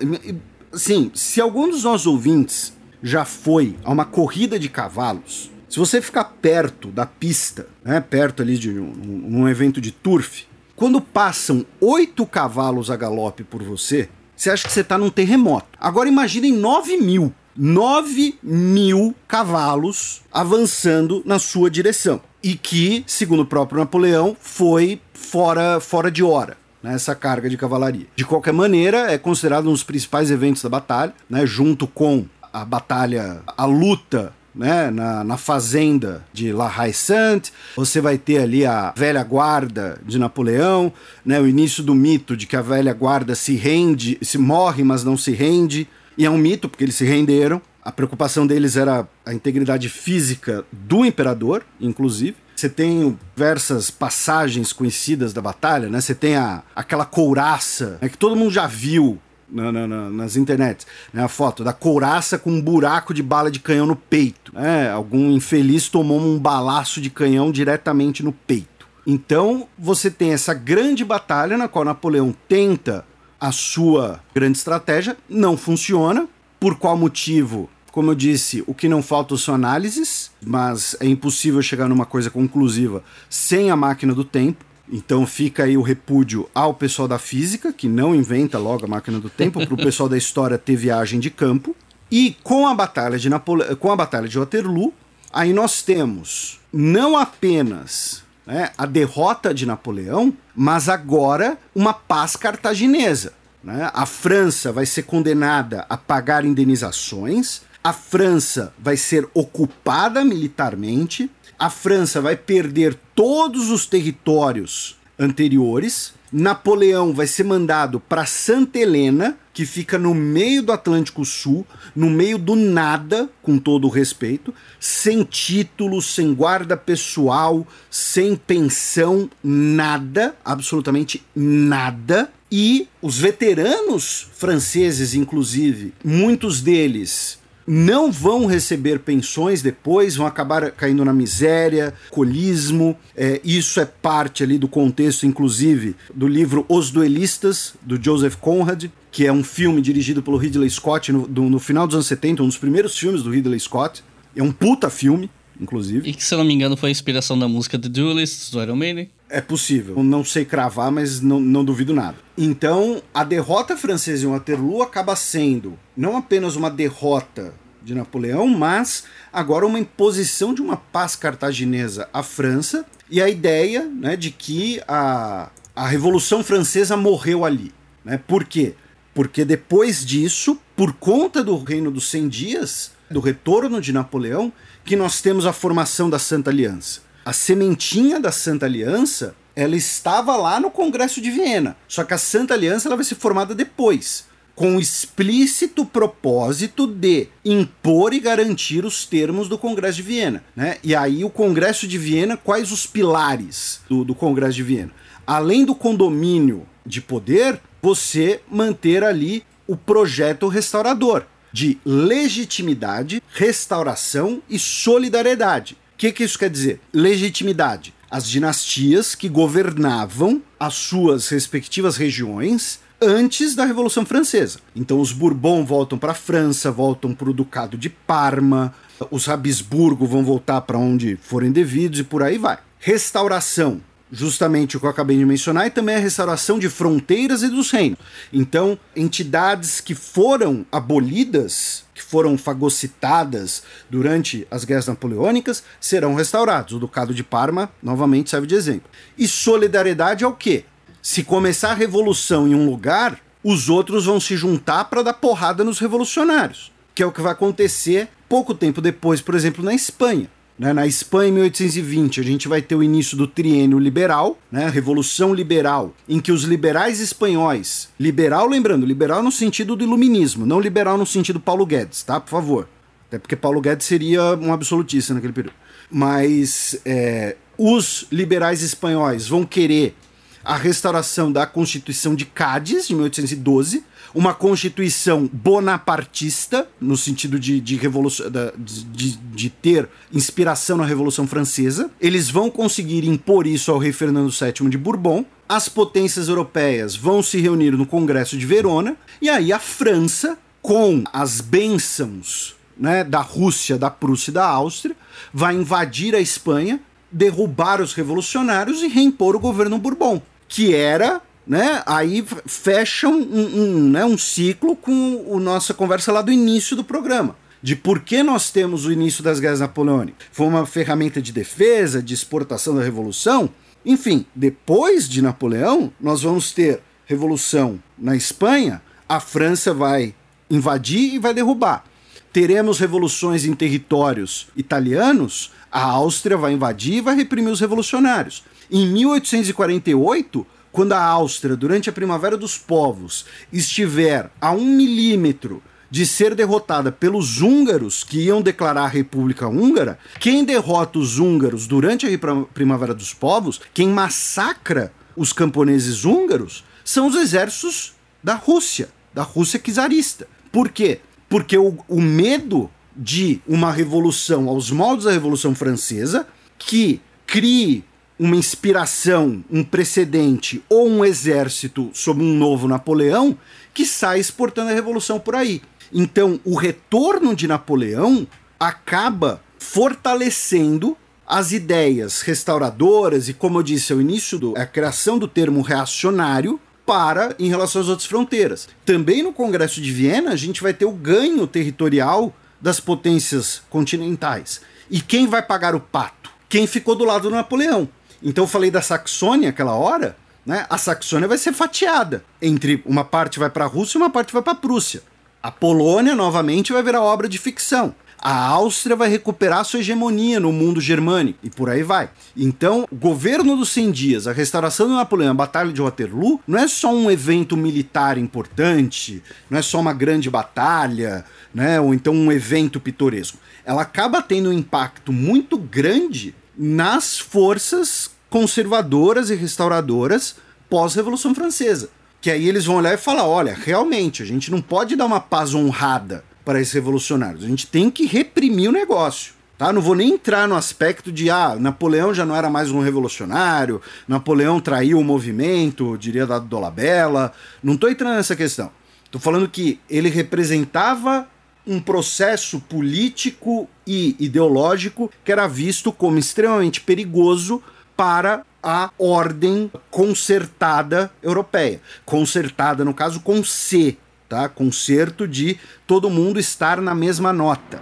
Sim, se algum dos nossos ouvintes já foi a uma corrida de cavalos, se você ficar perto da pista, né, perto ali de um, um evento de turf, quando passam oito cavalos a galope por você, você acha que você está num terremoto. Agora imaginem 9 mil. 9 mil cavalos avançando na sua direção. E que, segundo o próprio Napoleão, foi fora, fora de hora né, carga de cavalaria. De qualquer maneira, é considerado um dos principais eventos da batalha, né, junto com a batalha, a luta né, na, na fazenda de La Haye-Sainte, você vai ter ali a velha guarda de Napoleão, né, o início do mito de que a velha guarda se rende, se morre, mas não se rende, e é um mito porque eles se renderam. A preocupação deles era a integridade física do imperador, inclusive. Você tem diversas passagens conhecidas da batalha, né? Você tem a, aquela couraça né, que todo mundo já viu na, na, na, nas internets, né? A foto da couraça com um buraco de bala de canhão no peito. Né? Algum infeliz tomou um balaço de canhão diretamente no peito. Então você tem essa grande batalha na qual Napoleão tenta a sua grande estratégia, não funciona. Por qual motivo? Como eu disse, o que não falta são análises, mas é impossível chegar numa coisa conclusiva sem a máquina do tempo. Então fica aí o repúdio ao pessoal da física, que não inventa logo a máquina do tempo, para o pessoal da história ter viagem de campo. E com a batalha de Napole... com a batalha de Waterloo, aí nós temos não apenas né, a derrota de Napoleão, mas agora uma paz cartaginesa. Né? A França vai ser condenada a pagar indenizações, a França vai ser ocupada militarmente, a França vai perder todos os territórios anteriores. Napoleão vai ser mandado para Santa Helena, que fica no meio do Atlântico Sul, no meio do nada, com todo o respeito, sem título, sem guarda pessoal, sem pensão, nada, absolutamente nada. E os veteranos franceses, inclusive, muitos deles não vão receber pensões depois, vão acabar caindo na miséria, colismo. É, isso é parte ali do contexto, inclusive, do livro Os Duelistas, do Joseph Conrad, que é um filme dirigido pelo Ridley Scott no, do, no final dos anos 70, um dos primeiros filmes do Ridley Scott. É um puta filme, inclusive. E que, se eu não me engano, foi a inspiração da música The Duelists, do Iron Maiden. É possível. Não sei cravar, mas não, não duvido nada. Então, a derrota francesa em Waterloo acaba sendo não apenas uma derrota de Napoleão, mas agora uma imposição de uma paz cartaginesa à França e a ideia né, de que a, a Revolução Francesa morreu ali. Né? Por quê? Porque depois disso, por conta do Reino dos 100 Dias, do retorno de Napoleão que nós temos a formação da Santa Aliança. A sementinha da Santa Aliança, ela estava lá no Congresso de Viena. Só que a Santa Aliança ela vai ser formada depois, com o explícito propósito de impor e garantir os termos do Congresso de Viena. Né? E aí o Congresso de Viena, quais os pilares do, do Congresso de Viena? Além do condomínio de poder, você manter ali o projeto restaurador de legitimidade, restauração e solidariedade. O que, que isso quer dizer? Legitimidade. As dinastias que governavam as suas respectivas regiões antes da Revolução Francesa. Então os Bourbon voltam para a França, voltam para o Ducado de Parma, os Habsburgo vão voltar para onde forem devidos e por aí vai. Restauração justamente o que eu acabei de mencionar, e também a restauração de fronteiras e dos reinos. Então, entidades que foram abolidas, que foram fagocitadas durante as guerras napoleônicas, serão restaurados. O Ducado de Parma, novamente, serve de exemplo. E solidariedade é o quê? Se começar a revolução em um lugar, os outros vão se juntar para dar porrada nos revolucionários, que é o que vai acontecer pouco tempo depois, por exemplo, na Espanha. Né? Na Espanha, em 1820, a gente vai ter o início do triênio liberal, né? Revolução Liberal, em que os liberais espanhóis, liberal, lembrando, liberal no sentido do iluminismo, não liberal no sentido Paulo Guedes, tá? Por favor. Até porque Paulo Guedes seria um absolutista naquele período. Mas é, os liberais espanhóis vão querer a restauração da Constituição de Cádiz, de 1812, uma constituição bonapartista, no sentido de, de, revolução, de, de, ter inspiração na Revolução Francesa. Eles vão conseguir impor isso ao rei Fernando VII de Bourbon. As potências europeias vão se reunir no Congresso de Verona. E aí a França, com as bênçãos né, da Rússia, da Prússia e da Áustria, vai invadir a Espanha, derrubar os revolucionários e reimpor o governo Bourbon, que era né? Aí fecha um, um, né, um ciclo com a nossa conversa lá do início do programa. De por que nós temos o início das guerras napoleônicas. Foi uma ferramenta de defesa, de exportação da revolução. Enfim, depois de Napoleão, nós vamos ter revolução na Espanha, a França vai invadir e vai derrubar. Teremos revoluções em territórios italianos, a Áustria vai invadir e vai reprimir os revolucionários. Em 1848, quando a Áustria, durante a Primavera dos Povos, estiver a um milímetro de ser derrotada pelos húngaros que iam declarar a República Húngara, quem derrota os húngaros durante a Primavera dos Povos, quem massacra os camponeses húngaros, são os exércitos da Rússia, da Rússia czarista. Por quê? Porque o, o medo de uma revolução aos moldes da Revolução Francesa, que crie uma inspiração, um precedente ou um exército sob um novo Napoleão que sai exportando a revolução por aí. Então, o retorno de Napoleão acaba fortalecendo as ideias restauradoras e, como eu disse ao início, do, a criação do termo reacionário para em relação às outras fronteiras. Também no Congresso de Viena, a gente vai ter o ganho territorial das potências continentais. E quem vai pagar o pato? Quem ficou do lado do Napoleão. Então eu falei da Saxônia aquela hora, né? A Saxônia vai ser fatiada entre uma parte vai para a Rússia e uma parte vai para a Prússia. A Polônia novamente vai virar obra de ficção. A Áustria vai recuperar sua hegemonia no mundo germânico e por aí vai. Então, o governo dos 100 dias, a restauração do Napoleão, a Batalha de Waterloo, não é só um evento militar importante, não é só uma grande batalha, né, ou então um evento pitoresco. Ela acaba tendo um impacto muito grande nas forças conservadoras e restauradoras pós-Revolução Francesa. Que aí eles vão olhar e falar: olha, realmente, a gente não pode dar uma paz honrada para esses revolucionários, a gente tem que reprimir o negócio. Tá? Não vou nem entrar no aspecto de ah, Napoleão já não era mais um revolucionário, Napoleão traiu o movimento, diria da Dolabella. Não estou entrando nessa questão. Estou falando que ele representava um processo político e ideológico que era visto como extremamente perigoso para a ordem concertada europeia. Concertada, no caso, com C, tá? Concerto de todo mundo estar na mesma nota.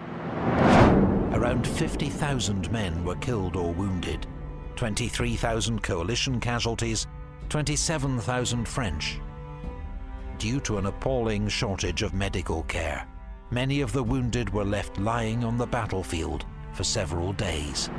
Around 50,000 men were killed or wounded. 23,000 coalition casualties, 27,000 French. Due to an appalling shortage of medical care. Many of the wounded were left lying on the battlefield for several days.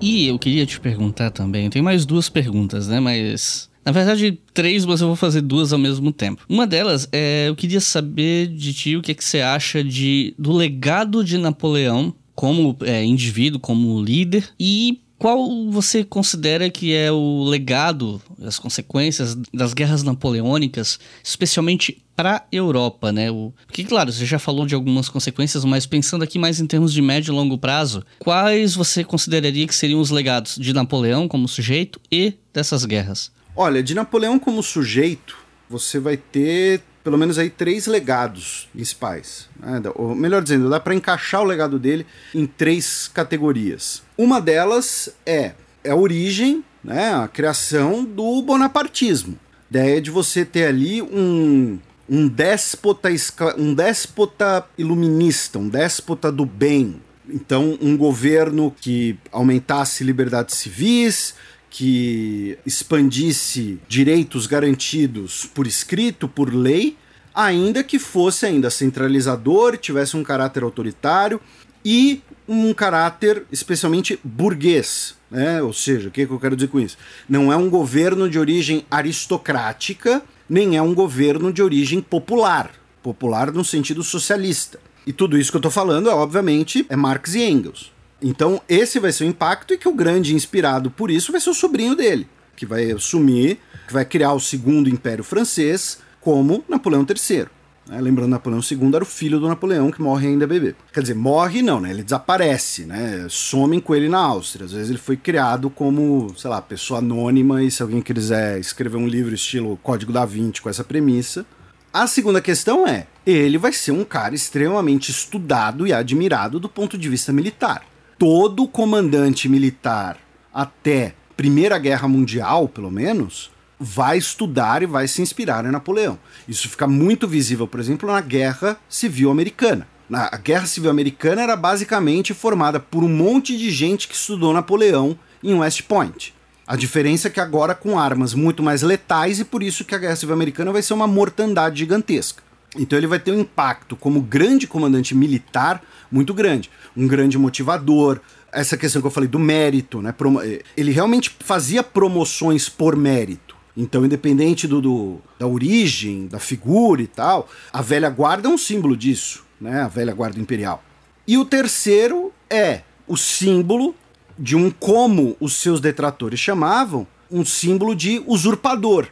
E eu queria te perguntar também, tem mais duas perguntas, né? Mas. Na verdade, três, mas eu vou fazer duas ao mesmo tempo. Uma delas é: eu queria saber de ti o que, é que você acha de, do legado de Napoleão como é, indivíduo, como líder, e qual você considera que é o legado, as consequências das guerras napoleônicas, especialmente para Europa, né? O, porque, claro, você já falou de algumas consequências, mas pensando aqui mais em termos de médio e longo prazo, quais você consideraria que seriam os legados de Napoleão como sujeito e dessas guerras? Olha, de Napoleão como sujeito, você vai ter pelo menos aí três legados principais. Né? Ou melhor dizendo, dá para encaixar o legado dele em três categorias. Uma delas é, é a origem, né, a criação do bonapartismo. Ideia de você ter ali um, um déspota, um déspota iluminista, um déspota do bem. Então, um governo que aumentasse liberdades civis, que expandisse direitos garantidos por escrito, por lei, ainda que fosse ainda centralizador, tivesse um caráter autoritário e um caráter especialmente burguês. Né? Ou seja, o que, que eu quero dizer com isso? Não é um governo de origem aristocrática, nem é um governo de origem popular. Popular no sentido socialista. E tudo isso que eu estou falando, é, obviamente, é Marx e Engels. Então, esse vai ser o impacto e que o grande inspirado por isso vai ser o sobrinho dele, que vai assumir, que vai criar o segundo império francês como Napoleão III. Né? Lembrando, Napoleão II era o filho do Napoleão que morre ainda bebê. Quer dizer, morre não, né? Ele desaparece, né? Somem com ele na Áustria. Às vezes ele foi criado como, sei lá, pessoa anônima e se alguém quiser escrever um livro estilo Código da Vinci com essa premissa. A segunda questão é, ele vai ser um cara extremamente estudado e admirado do ponto de vista militar todo comandante militar até Primeira Guerra Mundial, pelo menos, vai estudar e vai se inspirar em Napoleão. Isso fica muito visível, por exemplo, na Guerra Civil Americana. a Guerra Civil Americana era basicamente formada por um monte de gente que estudou Napoleão em West Point. A diferença é que agora com armas muito mais letais e por isso que a Guerra Civil Americana vai ser uma mortandade gigantesca. Então ele vai ter um impacto como grande comandante militar muito grande, um grande motivador. Essa questão que eu falei do mérito, né? Eh, ele realmente fazia promoções por mérito. Então, independente do, do, da origem, da figura e tal, a velha guarda é um símbolo disso, né? A velha guarda imperial. E o terceiro é o símbolo de um como os seus detratores chamavam, um símbolo de usurpador,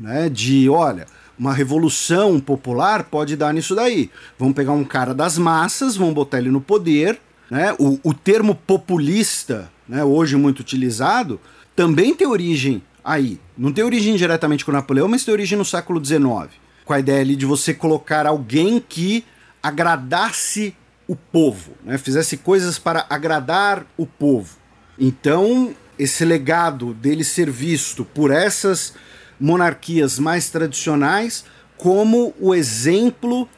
né? De, olha, uma revolução popular pode dar nisso daí. Vamos pegar um cara das massas, vamos botar ele no poder. Né? O, o termo populista, né, hoje muito utilizado, também tem origem aí. Não tem origem diretamente com Napoleão, mas tem origem no século XIX. Com a ideia ali de você colocar alguém que agradasse o povo, né? fizesse coisas para agradar o povo. Então, esse legado dele ser visto por essas monarquias mais tradicionais como o exemplo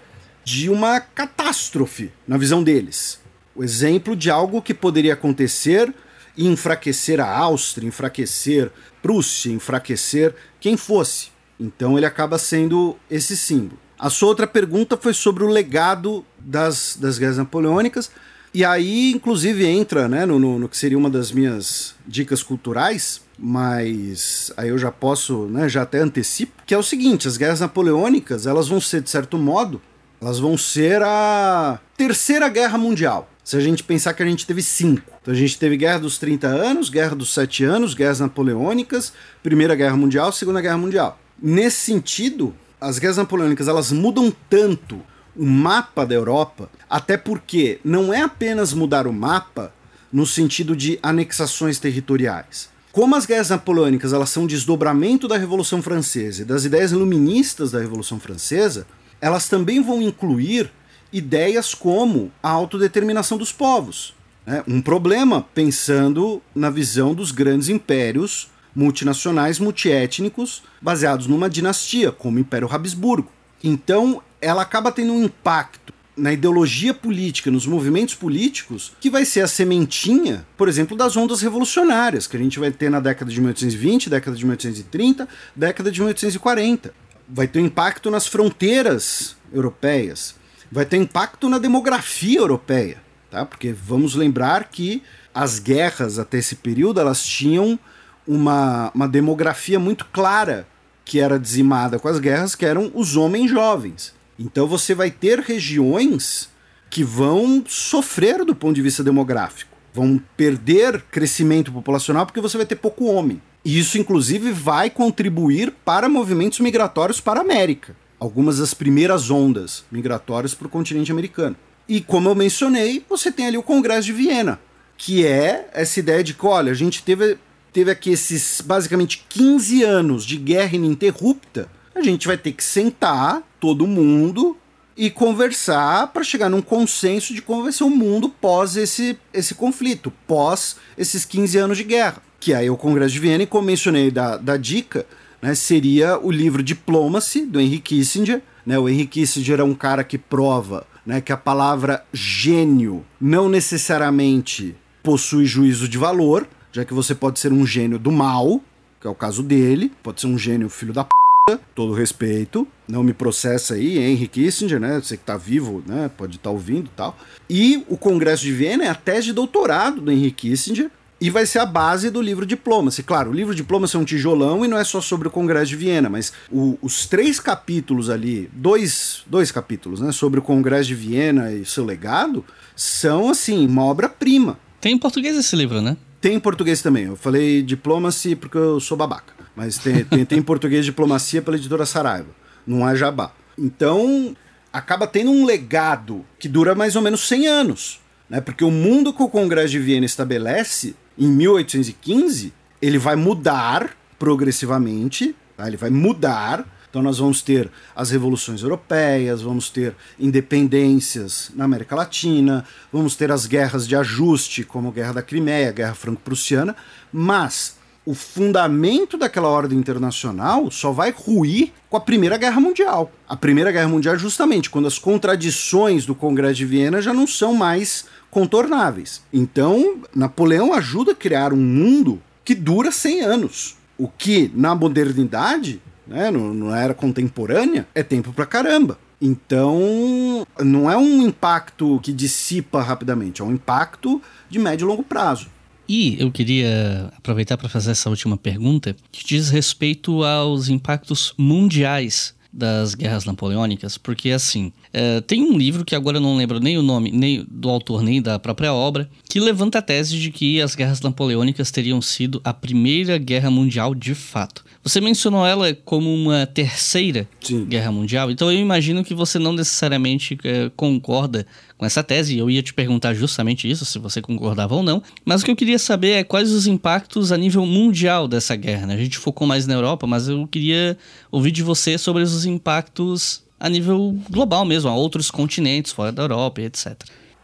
de uma catástrofe, na visão deles. O exemplo de algo que poderia acontecer e enfraquecer a Áustria, enfraquecer Prússia, enfraquecer quem fosse. Então ele acaba sendo esse símbolo. A sua outra pergunta foi sobre o legado das, das guerras napoleônicas. E aí, inclusive, entra né, no, no, no que seria uma das minhas dicas culturais, mas aí eu já posso, né, já até antecipo, que é o seguinte, as guerras napoleônicas, elas vão ser, de certo modo, elas vão ser a terceira guerra mundial. Se a gente pensar que a gente teve cinco. Então a gente teve Guerra dos 30 anos, Guerra dos 7 anos, guerras napoleônicas, Primeira Guerra Mundial, Segunda Guerra Mundial. Nesse sentido, as guerras napoleônicas elas mudam tanto o mapa da Europa, até porque não é apenas mudar o mapa no sentido de anexações territoriais. Como as guerras napoleônicas elas são desdobramento da Revolução Francesa e das ideias iluministas da Revolução Francesa, elas também vão incluir ideias como a autodeterminação dos povos. Né? Um problema pensando na visão dos grandes impérios multinacionais multiétnicos baseados numa dinastia, como o Império Habsburgo. Então, ela acaba tendo um impacto na ideologia política, nos movimentos políticos, que vai ser a sementinha, por exemplo, das ondas revolucionárias, que a gente vai ter na década de 1820, década de 1830, década de 1840. Vai ter impacto nas fronteiras europeias, vai ter impacto na demografia europeia, tá? Porque vamos lembrar que as guerras até esse período elas tinham uma, uma demografia muito clara que era dizimada com as guerras, que eram os homens jovens. Então você vai ter regiões que vão sofrer do ponto de vista demográfico, vão perder crescimento populacional porque você vai ter pouco homem. Isso, inclusive, vai contribuir para movimentos migratórios para a América. Algumas das primeiras ondas migratórias para o continente americano. E como eu mencionei, você tem ali o Congresso de Viena, que é essa ideia de que, olha, a gente teve, teve aqui esses basicamente 15 anos de guerra ininterrupta, a gente vai ter que sentar todo mundo e conversar para chegar num consenso de como vai ser o mundo pós esse, esse conflito, pós esses 15 anos de guerra que aí é o Congresso de Viena, e como mencionei da, da dica, né, seria o livro Diplomacy, do Henry Kissinger. Né, o Henry Kissinger é um cara que prova né, que a palavra gênio não necessariamente possui juízo de valor, já que você pode ser um gênio do mal, que é o caso dele, pode ser um gênio filho da p, todo respeito, não me processa aí, Henry Kissinger, né, você que tá vivo, né, pode estar tá ouvindo e tal. E o Congresso de Viena é a tese de doutorado do Henry Kissinger, e vai ser a base do livro Diplomacy. Claro, o livro Diplomacy é um tijolão e não é só sobre o Congresso de Viena, mas o, os três capítulos ali, dois, dois capítulos, né, sobre o Congresso de Viena e seu legado, são, assim, uma obra-prima. Tem em português esse livro, né? Tem em português também. Eu falei Diplomacy porque eu sou babaca. Mas tem, tem, tem em português Diplomacia pela editora Saraiva. Não é jabá. Então, acaba tendo um legado que dura mais ou menos 100 anos. Né? Porque o mundo que o Congresso de Viena estabelece em 1815, ele vai mudar progressivamente, tá? ele vai mudar. Então nós vamos ter as revoluções europeias, vamos ter independências na América Latina, vamos ter as guerras de ajuste, como a Guerra da Crimeia, a Guerra Franco-Prussiana, mas o fundamento daquela ordem internacional só vai ruir com a Primeira Guerra Mundial. A Primeira Guerra Mundial é justamente quando as contradições do Congresso de Viena já não são mais contornáveis. Então, Napoleão ajuda a criar um mundo que dura 100 anos. O que, na modernidade, né, na era contemporânea, é tempo pra caramba. Então, não é um impacto que dissipa rapidamente, é um impacto de médio e longo prazo. E eu queria aproveitar para fazer essa última pergunta, que diz respeito aos impactos mundiais das guerras napoleônicas, porque assim, é, tem um livro que agora eu não lembro nem o nome, nem do autor, nem da própria obra, que levanta a tese de que as guerras napoleônicas teriam sido a primeira guerra mundial de fato. Você mencionou ela como uma terceira Sim. guerra mundial, então eu imagino que você não necessariamente é, concorda com essa tese, e eu ia te perguntar justamente isso, se você concordava ou não. Mas o que eu queria saber é quais os impactos a nível mundial dessa guerra. Né? A gente focou mais na Europa, mas eu queria ouvir de você sobre os impactos a nível global mesmo, a outros continentes fora da Europa, etc.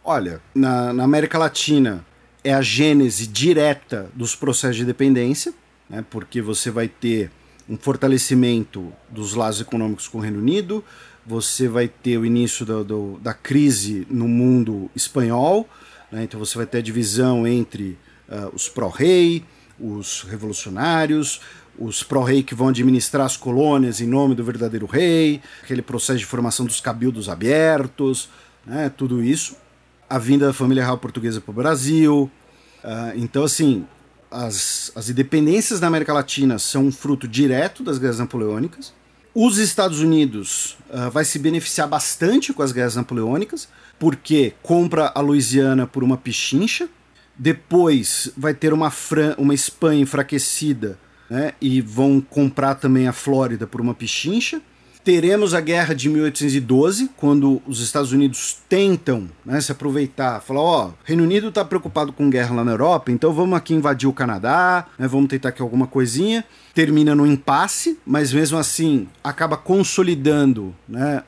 Olha, na, na América Latina é a gênese direta dos processos de dependência, né? porque você vai ter um fortalecimento dos laços econômicos com o Reino Unido, você vai ter o início do, do, da crise no mundo espanhol, né? então você vai ter a divisão entre uh, os pró-rei, os revolucionários, os pró-rei que vão administrar as colônias em nome do verdadeiro rei, aquele processo de formação dos cabildos abertos, né? tudo isso. A vinda da família real portuguesa para o Brasil. Uh, então, assim, as, as independências da América Latina são um fruto direto das guerras napoleônicas. Os Estados Unidos uh, vai se beneficiar bastante com as guerras napoleônicas, porque compra a Louisiana por uma pichincha, depois vai ter uma, Fran uma Espanha enfraquecida né, e vão comprar também a Flórida por uma pichincha teremos a guerra de 1812, quando os Estados Unidos tentam né, se aproveitar, falar, ó, oh, Reino Unido está preocupado com guerra lá na Europa, então vamos aqui invadir o Canadá, né, vamos tentar aqui alguma coisinha. Termina no impasse, mas mesmo assim acaba consolidando né,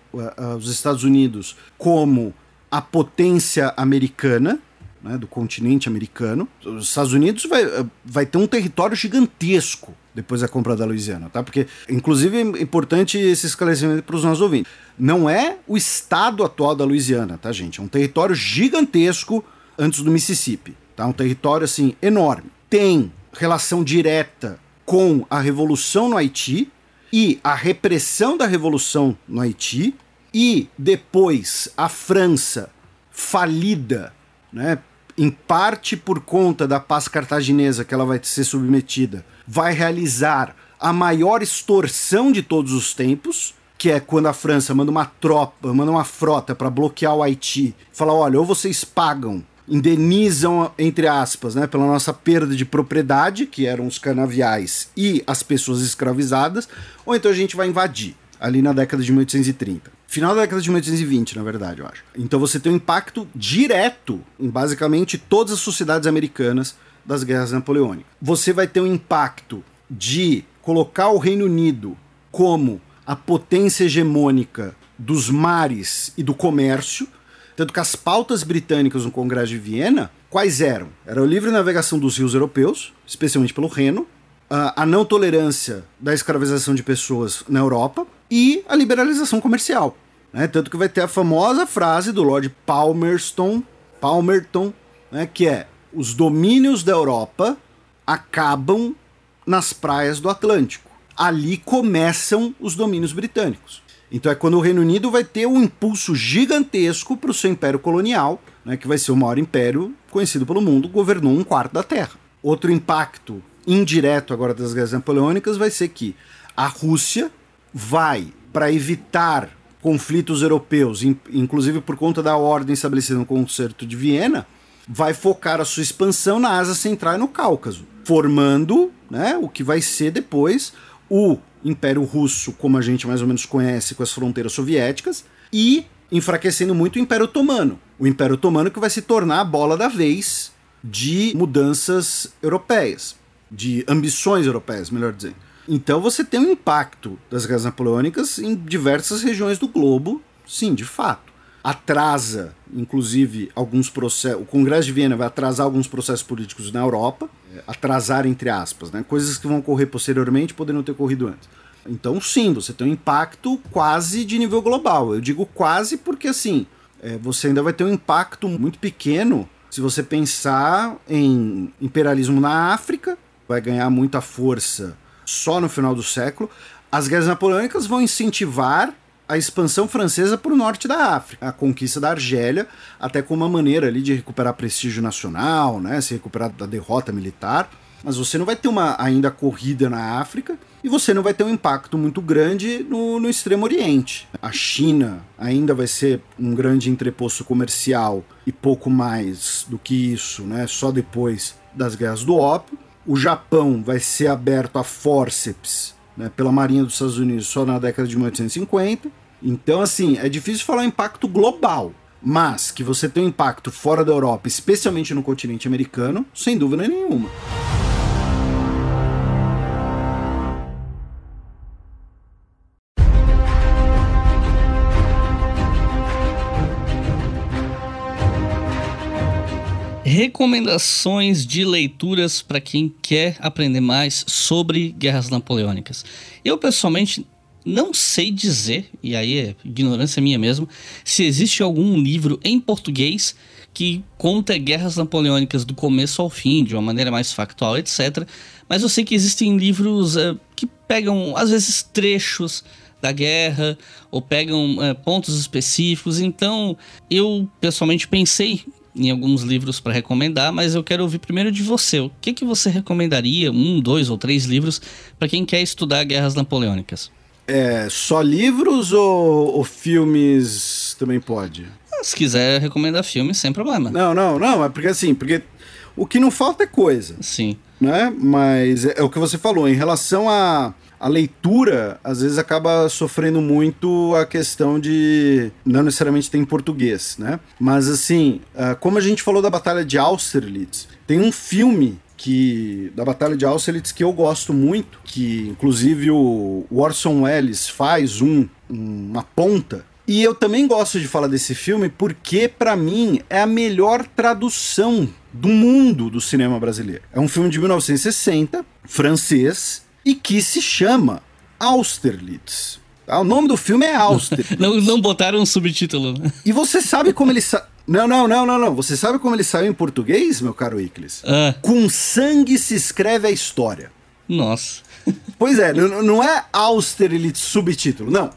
os Estados Unidos como a potência americana, né, do continente americano. Os Estados Unidos vai, vai ter um território gigantesco depois da compra da Louisiana, tá? Porque, inclusive, é importante esse esclarecimento para os nossos ouvintes. Não é o estado atual da Louisiana, tá, gente? É um território gigantesco antes do Mississippi, tá? Um território, assim, enorme. Tem relação direta com a revolução no Haiti e a repressão da revolução no Haiti e depois a França falida, né, em parte por conta da paz cartaginesa que ela vai ser submetida, vai realizar a maior extorsão de todos os tempos, que é quando a França manda uma tropa, manda uma frota para bloquear o Haiti, fala, olha, ou vocês pagam, indenizam entre aspas, né, pela nossa perda de propriedade, que eram os canaviais e as pessoas escravizadas, ou então a gente vai invadir ali na década de 1830. Final da década de 1820, na verdade, eu acho. Então você tem um impacto direto em basicamente todas as sociedades americanas das guerras napoleônicas. Você vai ter um impacto de colocar o Reino Unido como a potência hegemônica dos mares e do comércio, tanto que as pautas britânicas no Congresso de Viena, quais eram? Era a livre navegação dos rios europeus, especialmente pelo Reno, a não tolerância da escravização de pessoas na Europa e a liberalização comercial. Né? Tanto que vai ter a famosa frase do Lord Palmerston, Palmerton, né? que é os domínios da Europa acabam nas praias do Atlântico. Ali começam os domínios britânicos. Então é quando o Reino Unido vai ter um impulso gigantesco para o seu império colonial, né, que vai ser o maior império conhecido pelo mundo, governou um quarto da Terra. Outro impacto indireto agora das guerras napoleônicas vai ser que a Rússia vai, para evitar conflitos europeus, inclusive por conta da ordem estabelecida no Concerto de Viena, vai focar a sua expansão na Ásia Central e no Cáucaso, formando né, o que vai ser depois o Império Russo, como a gente mais ou menos conhece com as fronteiras soviéticas, e enfraquecendo muito o Império Otomano. O Império Otomano que vai se tornar a bola da vez de mudanças europeias de ambições europeias, melhor dizendo. Então você tem um impacto das guerras napoleônicas em diversas regiões do globo, sim, de fato. Atrasa, inclusive, alguns processos. O Congresso de Viena vai atrasar alguns processos políticos na Europa, é, atrasar entre aspas, né? Coisas que vão ocorrer posteriormente poderiam ter ocorrido antes. Então, sim, você tem um impacto quase de nível global. Eu digo quase porque, assim, é, você ainda vai ter um impacto muito pequeno se você pensar em imperialismo na África, vai ganhar muita força só no final do século. As guerras napoleônicas vão incentivar a expansão francesa para o norte da África, a conquista da Argélia, até como uma maneira ali de recuperar prestígio nacional, né, se recuperar da derrota militar. Mas você não vai ter uma ainda corrida na África e você não vai ter um impacto muito grande no, no Extremo Oriente. A China ainda vai ser um grande entreposto comercial e pouco mais do que isso, né, só depois das guerras do ópio o Japão vai ser aberto a forceps né, pela Marinha dos Estados Unidos só na década de 1850. Então, assim, é difícil falar impacto global, mas que você tem um impacto fora da Europa, especialmente no continente americano, sem dúvida nenhuma. Recomendações de leituras para quem quer aprender mais sobre guerras napoleônicas. Eu pessoalmente não sei dizer, e aí é ignorância minha mesmo, se existe algum livro em português que conta guerras napoleônicas do começo ao fim, de uma maneira mais factual, etc. Mas eu sei que existem livros uh, que pegam, às vezes, trechos da guerra ou pegam uh, pontos específicos. Então, eu pessoalmente pensei em alguns livros para recomendar, mas eu quero ouvir primeiro de você. O que, que você recomendaria, um, dois ou três livros, para quem quer estudar guerras napoleônicas? É, só livros ou, ou filmes também pode? Se quiser recomendar filmes, sem problema. Não, não, não, é porque assim, porque o que não falta é coisa. Sim. Né? Mas é, é o que você falou, em relação a a leitura às vezes acaba sofrendo muito a questão de não necessariamente ter em português, né? Mas assim, ah, como a gente falou da Batalha de Austerlitz, tem um filme que da Batalha de Austerlitz que eu gosto muito, que inclusive o Orson Welles faz um uma ponta e eu também gosto de falar desse filme porque, para mim, é a melhor tradução do mundo do cinema brasileiro. É um filme de 1960, francês, e que se chama Austerlitz. Ah, o nome do filme é Austerlitz. <laughs> não, não botaram um subtítulo. Né? E você sabe como ele sa... Não, não, não, não, não. Você sabe como ele saiu em português, meu caro Iclis? Ah. Com sangue se escreve a história. Nossa. Pois é, não, não é Austerlitz subtítulo, não.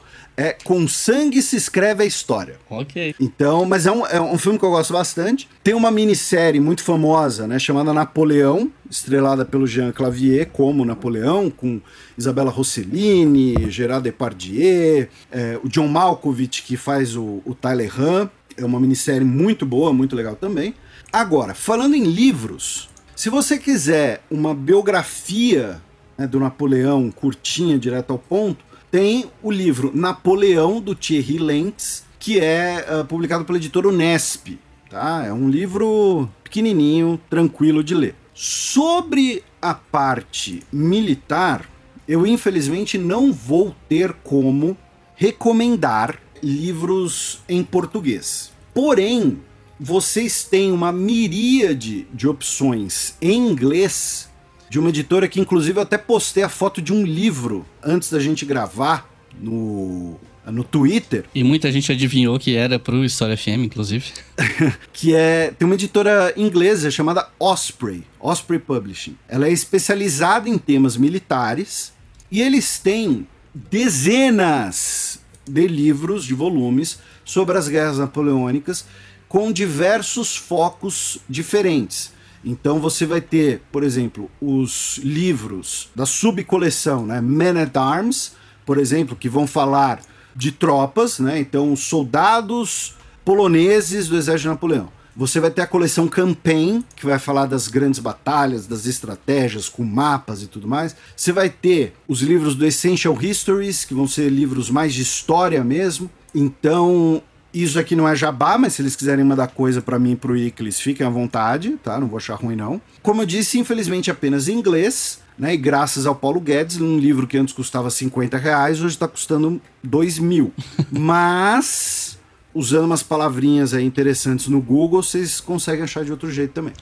É Com Sangue se escreve a história. Ok. Então, mas é um, é um filme que eu gosto bastante. Tem uma minissérie muito famosa, né, chamada Napoleão, estrelada pelo Jean Clavier como Napoleão, com Isabella Rossellini, Gerard Depardieu, é, o John Malkovich que faz o, o Tyler Han. É uma minissérie muito boa, muito legal também. Agora, falando em livros, se você quiser uma biografia né, do Napoleão curtinha, direto ao ponto, tem o livro Napoleão, do Thierry Lentz, que é uh, publicado pela editora Unesp. Tá? É um livro pequenininho, tranquilo de ler. Sobre a parte militar, eu infelizmente não vou ter como recomendar livros em português. Porém, vocês têm uma miríade de opções em inglês de uma editora que, inclusive, eu até postei a foto de um livro antes da gente gravar no, no Twitter. E muita gente adivinhou que era pro História FM, inclusive. <laughs> que é. Tem uma editora inglesa chamada Osprey, Osprey Publishing. Ela é especializada em temas militares e eles têm dezenas de livros, de volumes, sobre as guerras napoleônicas, com diversos focos diferentes. Então você vai ter, por exemplo, os livros da subcoleção, né, Men at Arms, por exemplo, que vão falar de tropas, né? Então soldados poloneses do exército de Napoleão. Você vai ter a coleção Campaign, que vai falar das grandes batalhas, das estratégias, com mapas e tudo mais. Você vai ter os livros do Essential Histories, que vão ser livros mais de história mesmo. Então, isso aqui não é jabá, mas se eles quiserem mandar coisa para mim e pro Iclis, fiquem à vontade, tá? Não vou achar ruim não. Como eu disse, infelizmente apenas em inglês, né? E graças ao Paulo Guedes, um livro que antes custava 50 reais, hoje está custando 2 mil. <laughs> mas, usando umas palavrinhas aí interessantes no Google, vocês conseguem achar de outro jeito também.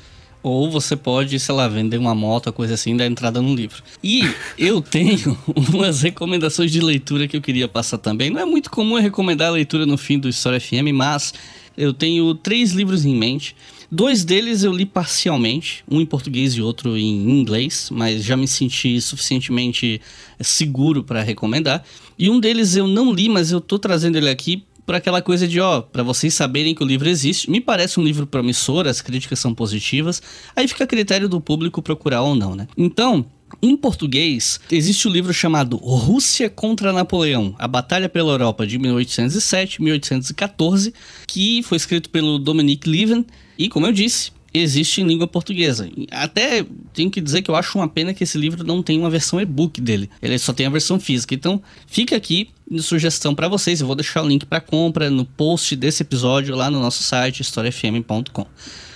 Ou você pode, sei lá, vender uma moto, coisa assim, dar entrada no livro. E <laughs> eu tenho umas recomendações de leitura que eu queria passar também. Não é muito comum eu recomendar a leitura no fim do História FM, mas eu tenho três livros em mente. Dois deles eu li parcialmente, um em português e outro em inglês, mas já me senti suficientemente seguro para recomendar. E um deles eu não li, mas eu tô trazendo ele aqui por aquela coisa de, ó, para vocês saberem que o livro existe. Me parece um livro promissor, as críticas são positivas. Aí fica a critério do público procurar ou não, né? Então, em português, existe o um livro chamado Rússia contra Napoleão, a Batalha pela Europa de 1807-1814, que foi escrito pelo Dominique Lieven e, como eu disse, existe em língua portuguesa. Até tenho que dizer que eu acho uma pena que esse livro não tem uma versão e-book dele. Ele só tem a versão física. Então, fica aqui sugestão para vocês. Eu vou deixar o link para compra no post desse episódio lá no nosso site historiafm.com.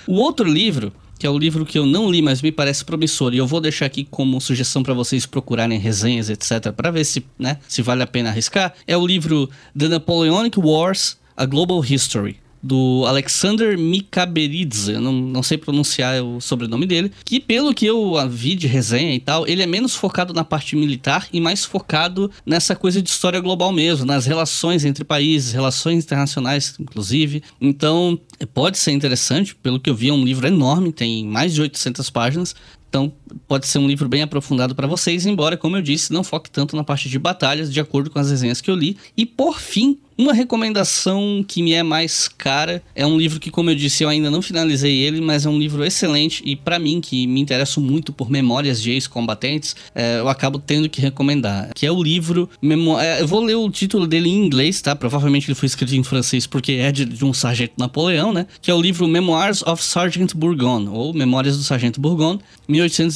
O outro livro, que é o livro que eu não li, mas me parece promissor, e eu vou deixar aqui como sugestão para vocês procurarem resenhas, etc, para ver se, né, se vale a pena arriscar, é o livro The Napoleonic Wars: A Global History do Alexander Mikaberidze, eu não, não sei pronunciar o sobrenome dele, que pelo que eu vi de resenha e tal, ele é menos focado na parte militar e mais focado nessa coisa de história global mesmo, nas relações entre países, relações internacionais, inclusive. Então, pode ser interessante, pelo que eu vi, é um livro enorme, tem mais de 800 páginas, então, pode ser um livro bem aprofundado para vocês, embora, como eu disse, não foque tanto na parte de batalhas, de acordo com as resenhas que eu li. E, por fim, uma recomendação que me é mais cara é um livro que, como eu disse, eu ainda não finalizei ele, mas é um livro excelente e para mim, que me interesso muito por memórias de ex-combatentes, é, eu acabo tendo que recomendar, que é o livro... Memo é, eu vou ler o título dele em inglês, tá? Provavelmente ele foi escrito em francês porque é de, de um sargento Napoleão, né? Que é o livro Memoirs of Sergeant Bourgogne, ou Memórias do Sargento Bourgogne,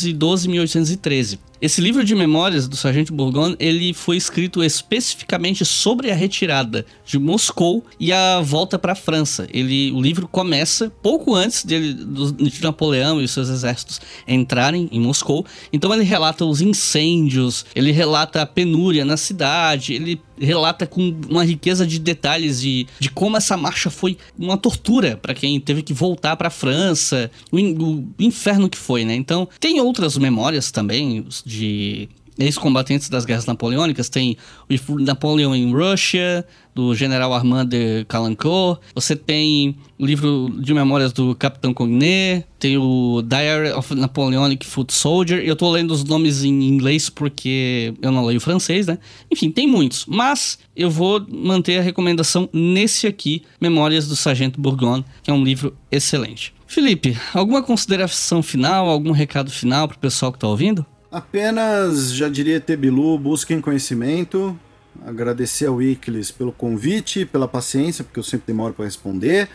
1812-1813. Esse livro de memórias do Sargento Bourgogne, ele foi escrito especificamente sobre a retirada de Moscou e a volta para a França. Ele, o livro começa pouco antes dele, do, de Napoleão e seus exércitos entrarem em Moscou. Então ele relata os incêndios, ele relata a penúria na cidade, ele relata com uma riqueza de detalhes de, de como essa marcha foi uma tortura para quem teve que voltar para a França, o, o, inferno que foi, né? Então, tem outras memórias também de ex-combatentes das guerras napoleônicas. Tem o Napoleon in Russia, do general Armand de Calancourt. Você tem o livro de memórias do Capitão Cognet. Tem o Diary of Napoleonic Foot Soldier. Eu tô lendo os nomes em inglês porque eu não leio francês, né? Enfim, tem muitos. Mas eu vou manter a recomendação nesse aqui, Memórias do Sargento Bourgogne, que é um livro excelente. Felipe, alguma consideração final, algum recado final pro pessoal que tá ouvindo? Apenas, já diria Tebilu, busquem conhecimento. Agradecer ao Iclis pelo convite, pela paciência, porque eu sempre demoro para responder.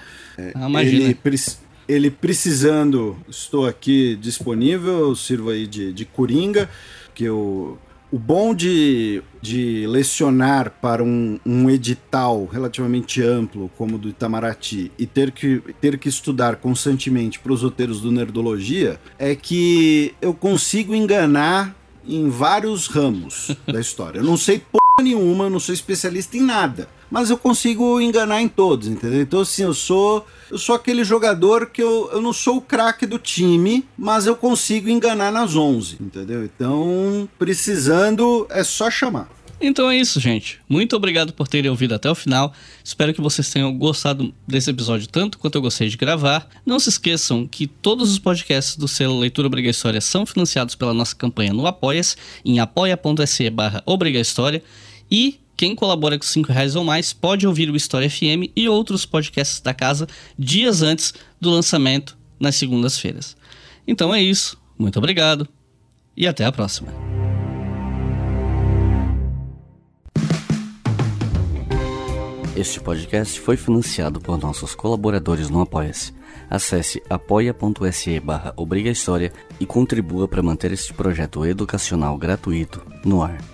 Ah, imagina. Ele, ele precisando, estou aqui disponível, eu sirvo aí de, de coringa, que eu o bom de, de lecionar para um, um, edital relativamente amplo, como o do Itamaraty, e ter que, ter que estudar constantemente para os roteiros do Nerdologia, é que eu consigo enganar em vários ramos da história. Eu não sei porra nenhuma, não sou especialista em nada mas eu consigo enganar em todos, entendeu? Então, assim, eu sou eu sou aquele jogador que eu, eu não sou o craque do time, mas eu consigo enganar nas 11, entendeu? Então, precisando, é só chamar. Então é isso, gente. Muito obrigado por terem ouvido até o final. Espero que vocês tenham gostado desse episódio tanto quanto eu gostei de gravar. Não se esqueçam que todos os podcasts do selo Leitura Obriga História são financiados pela nossa campanha no Apoia-se, em apoia.se barra História. E quem colabora com 5 reais ou mais pode ouvir o História FM e outros podcasts da casa dias antes do lançamento nas segundas-feiras. Então é isso, muito obrigado e até a próxima. Este podcast foi financiado por nossos colaboradores no Apoia-se. Acesse apoia.se barra e contribua para manter este projeto educacional gratuito no ar.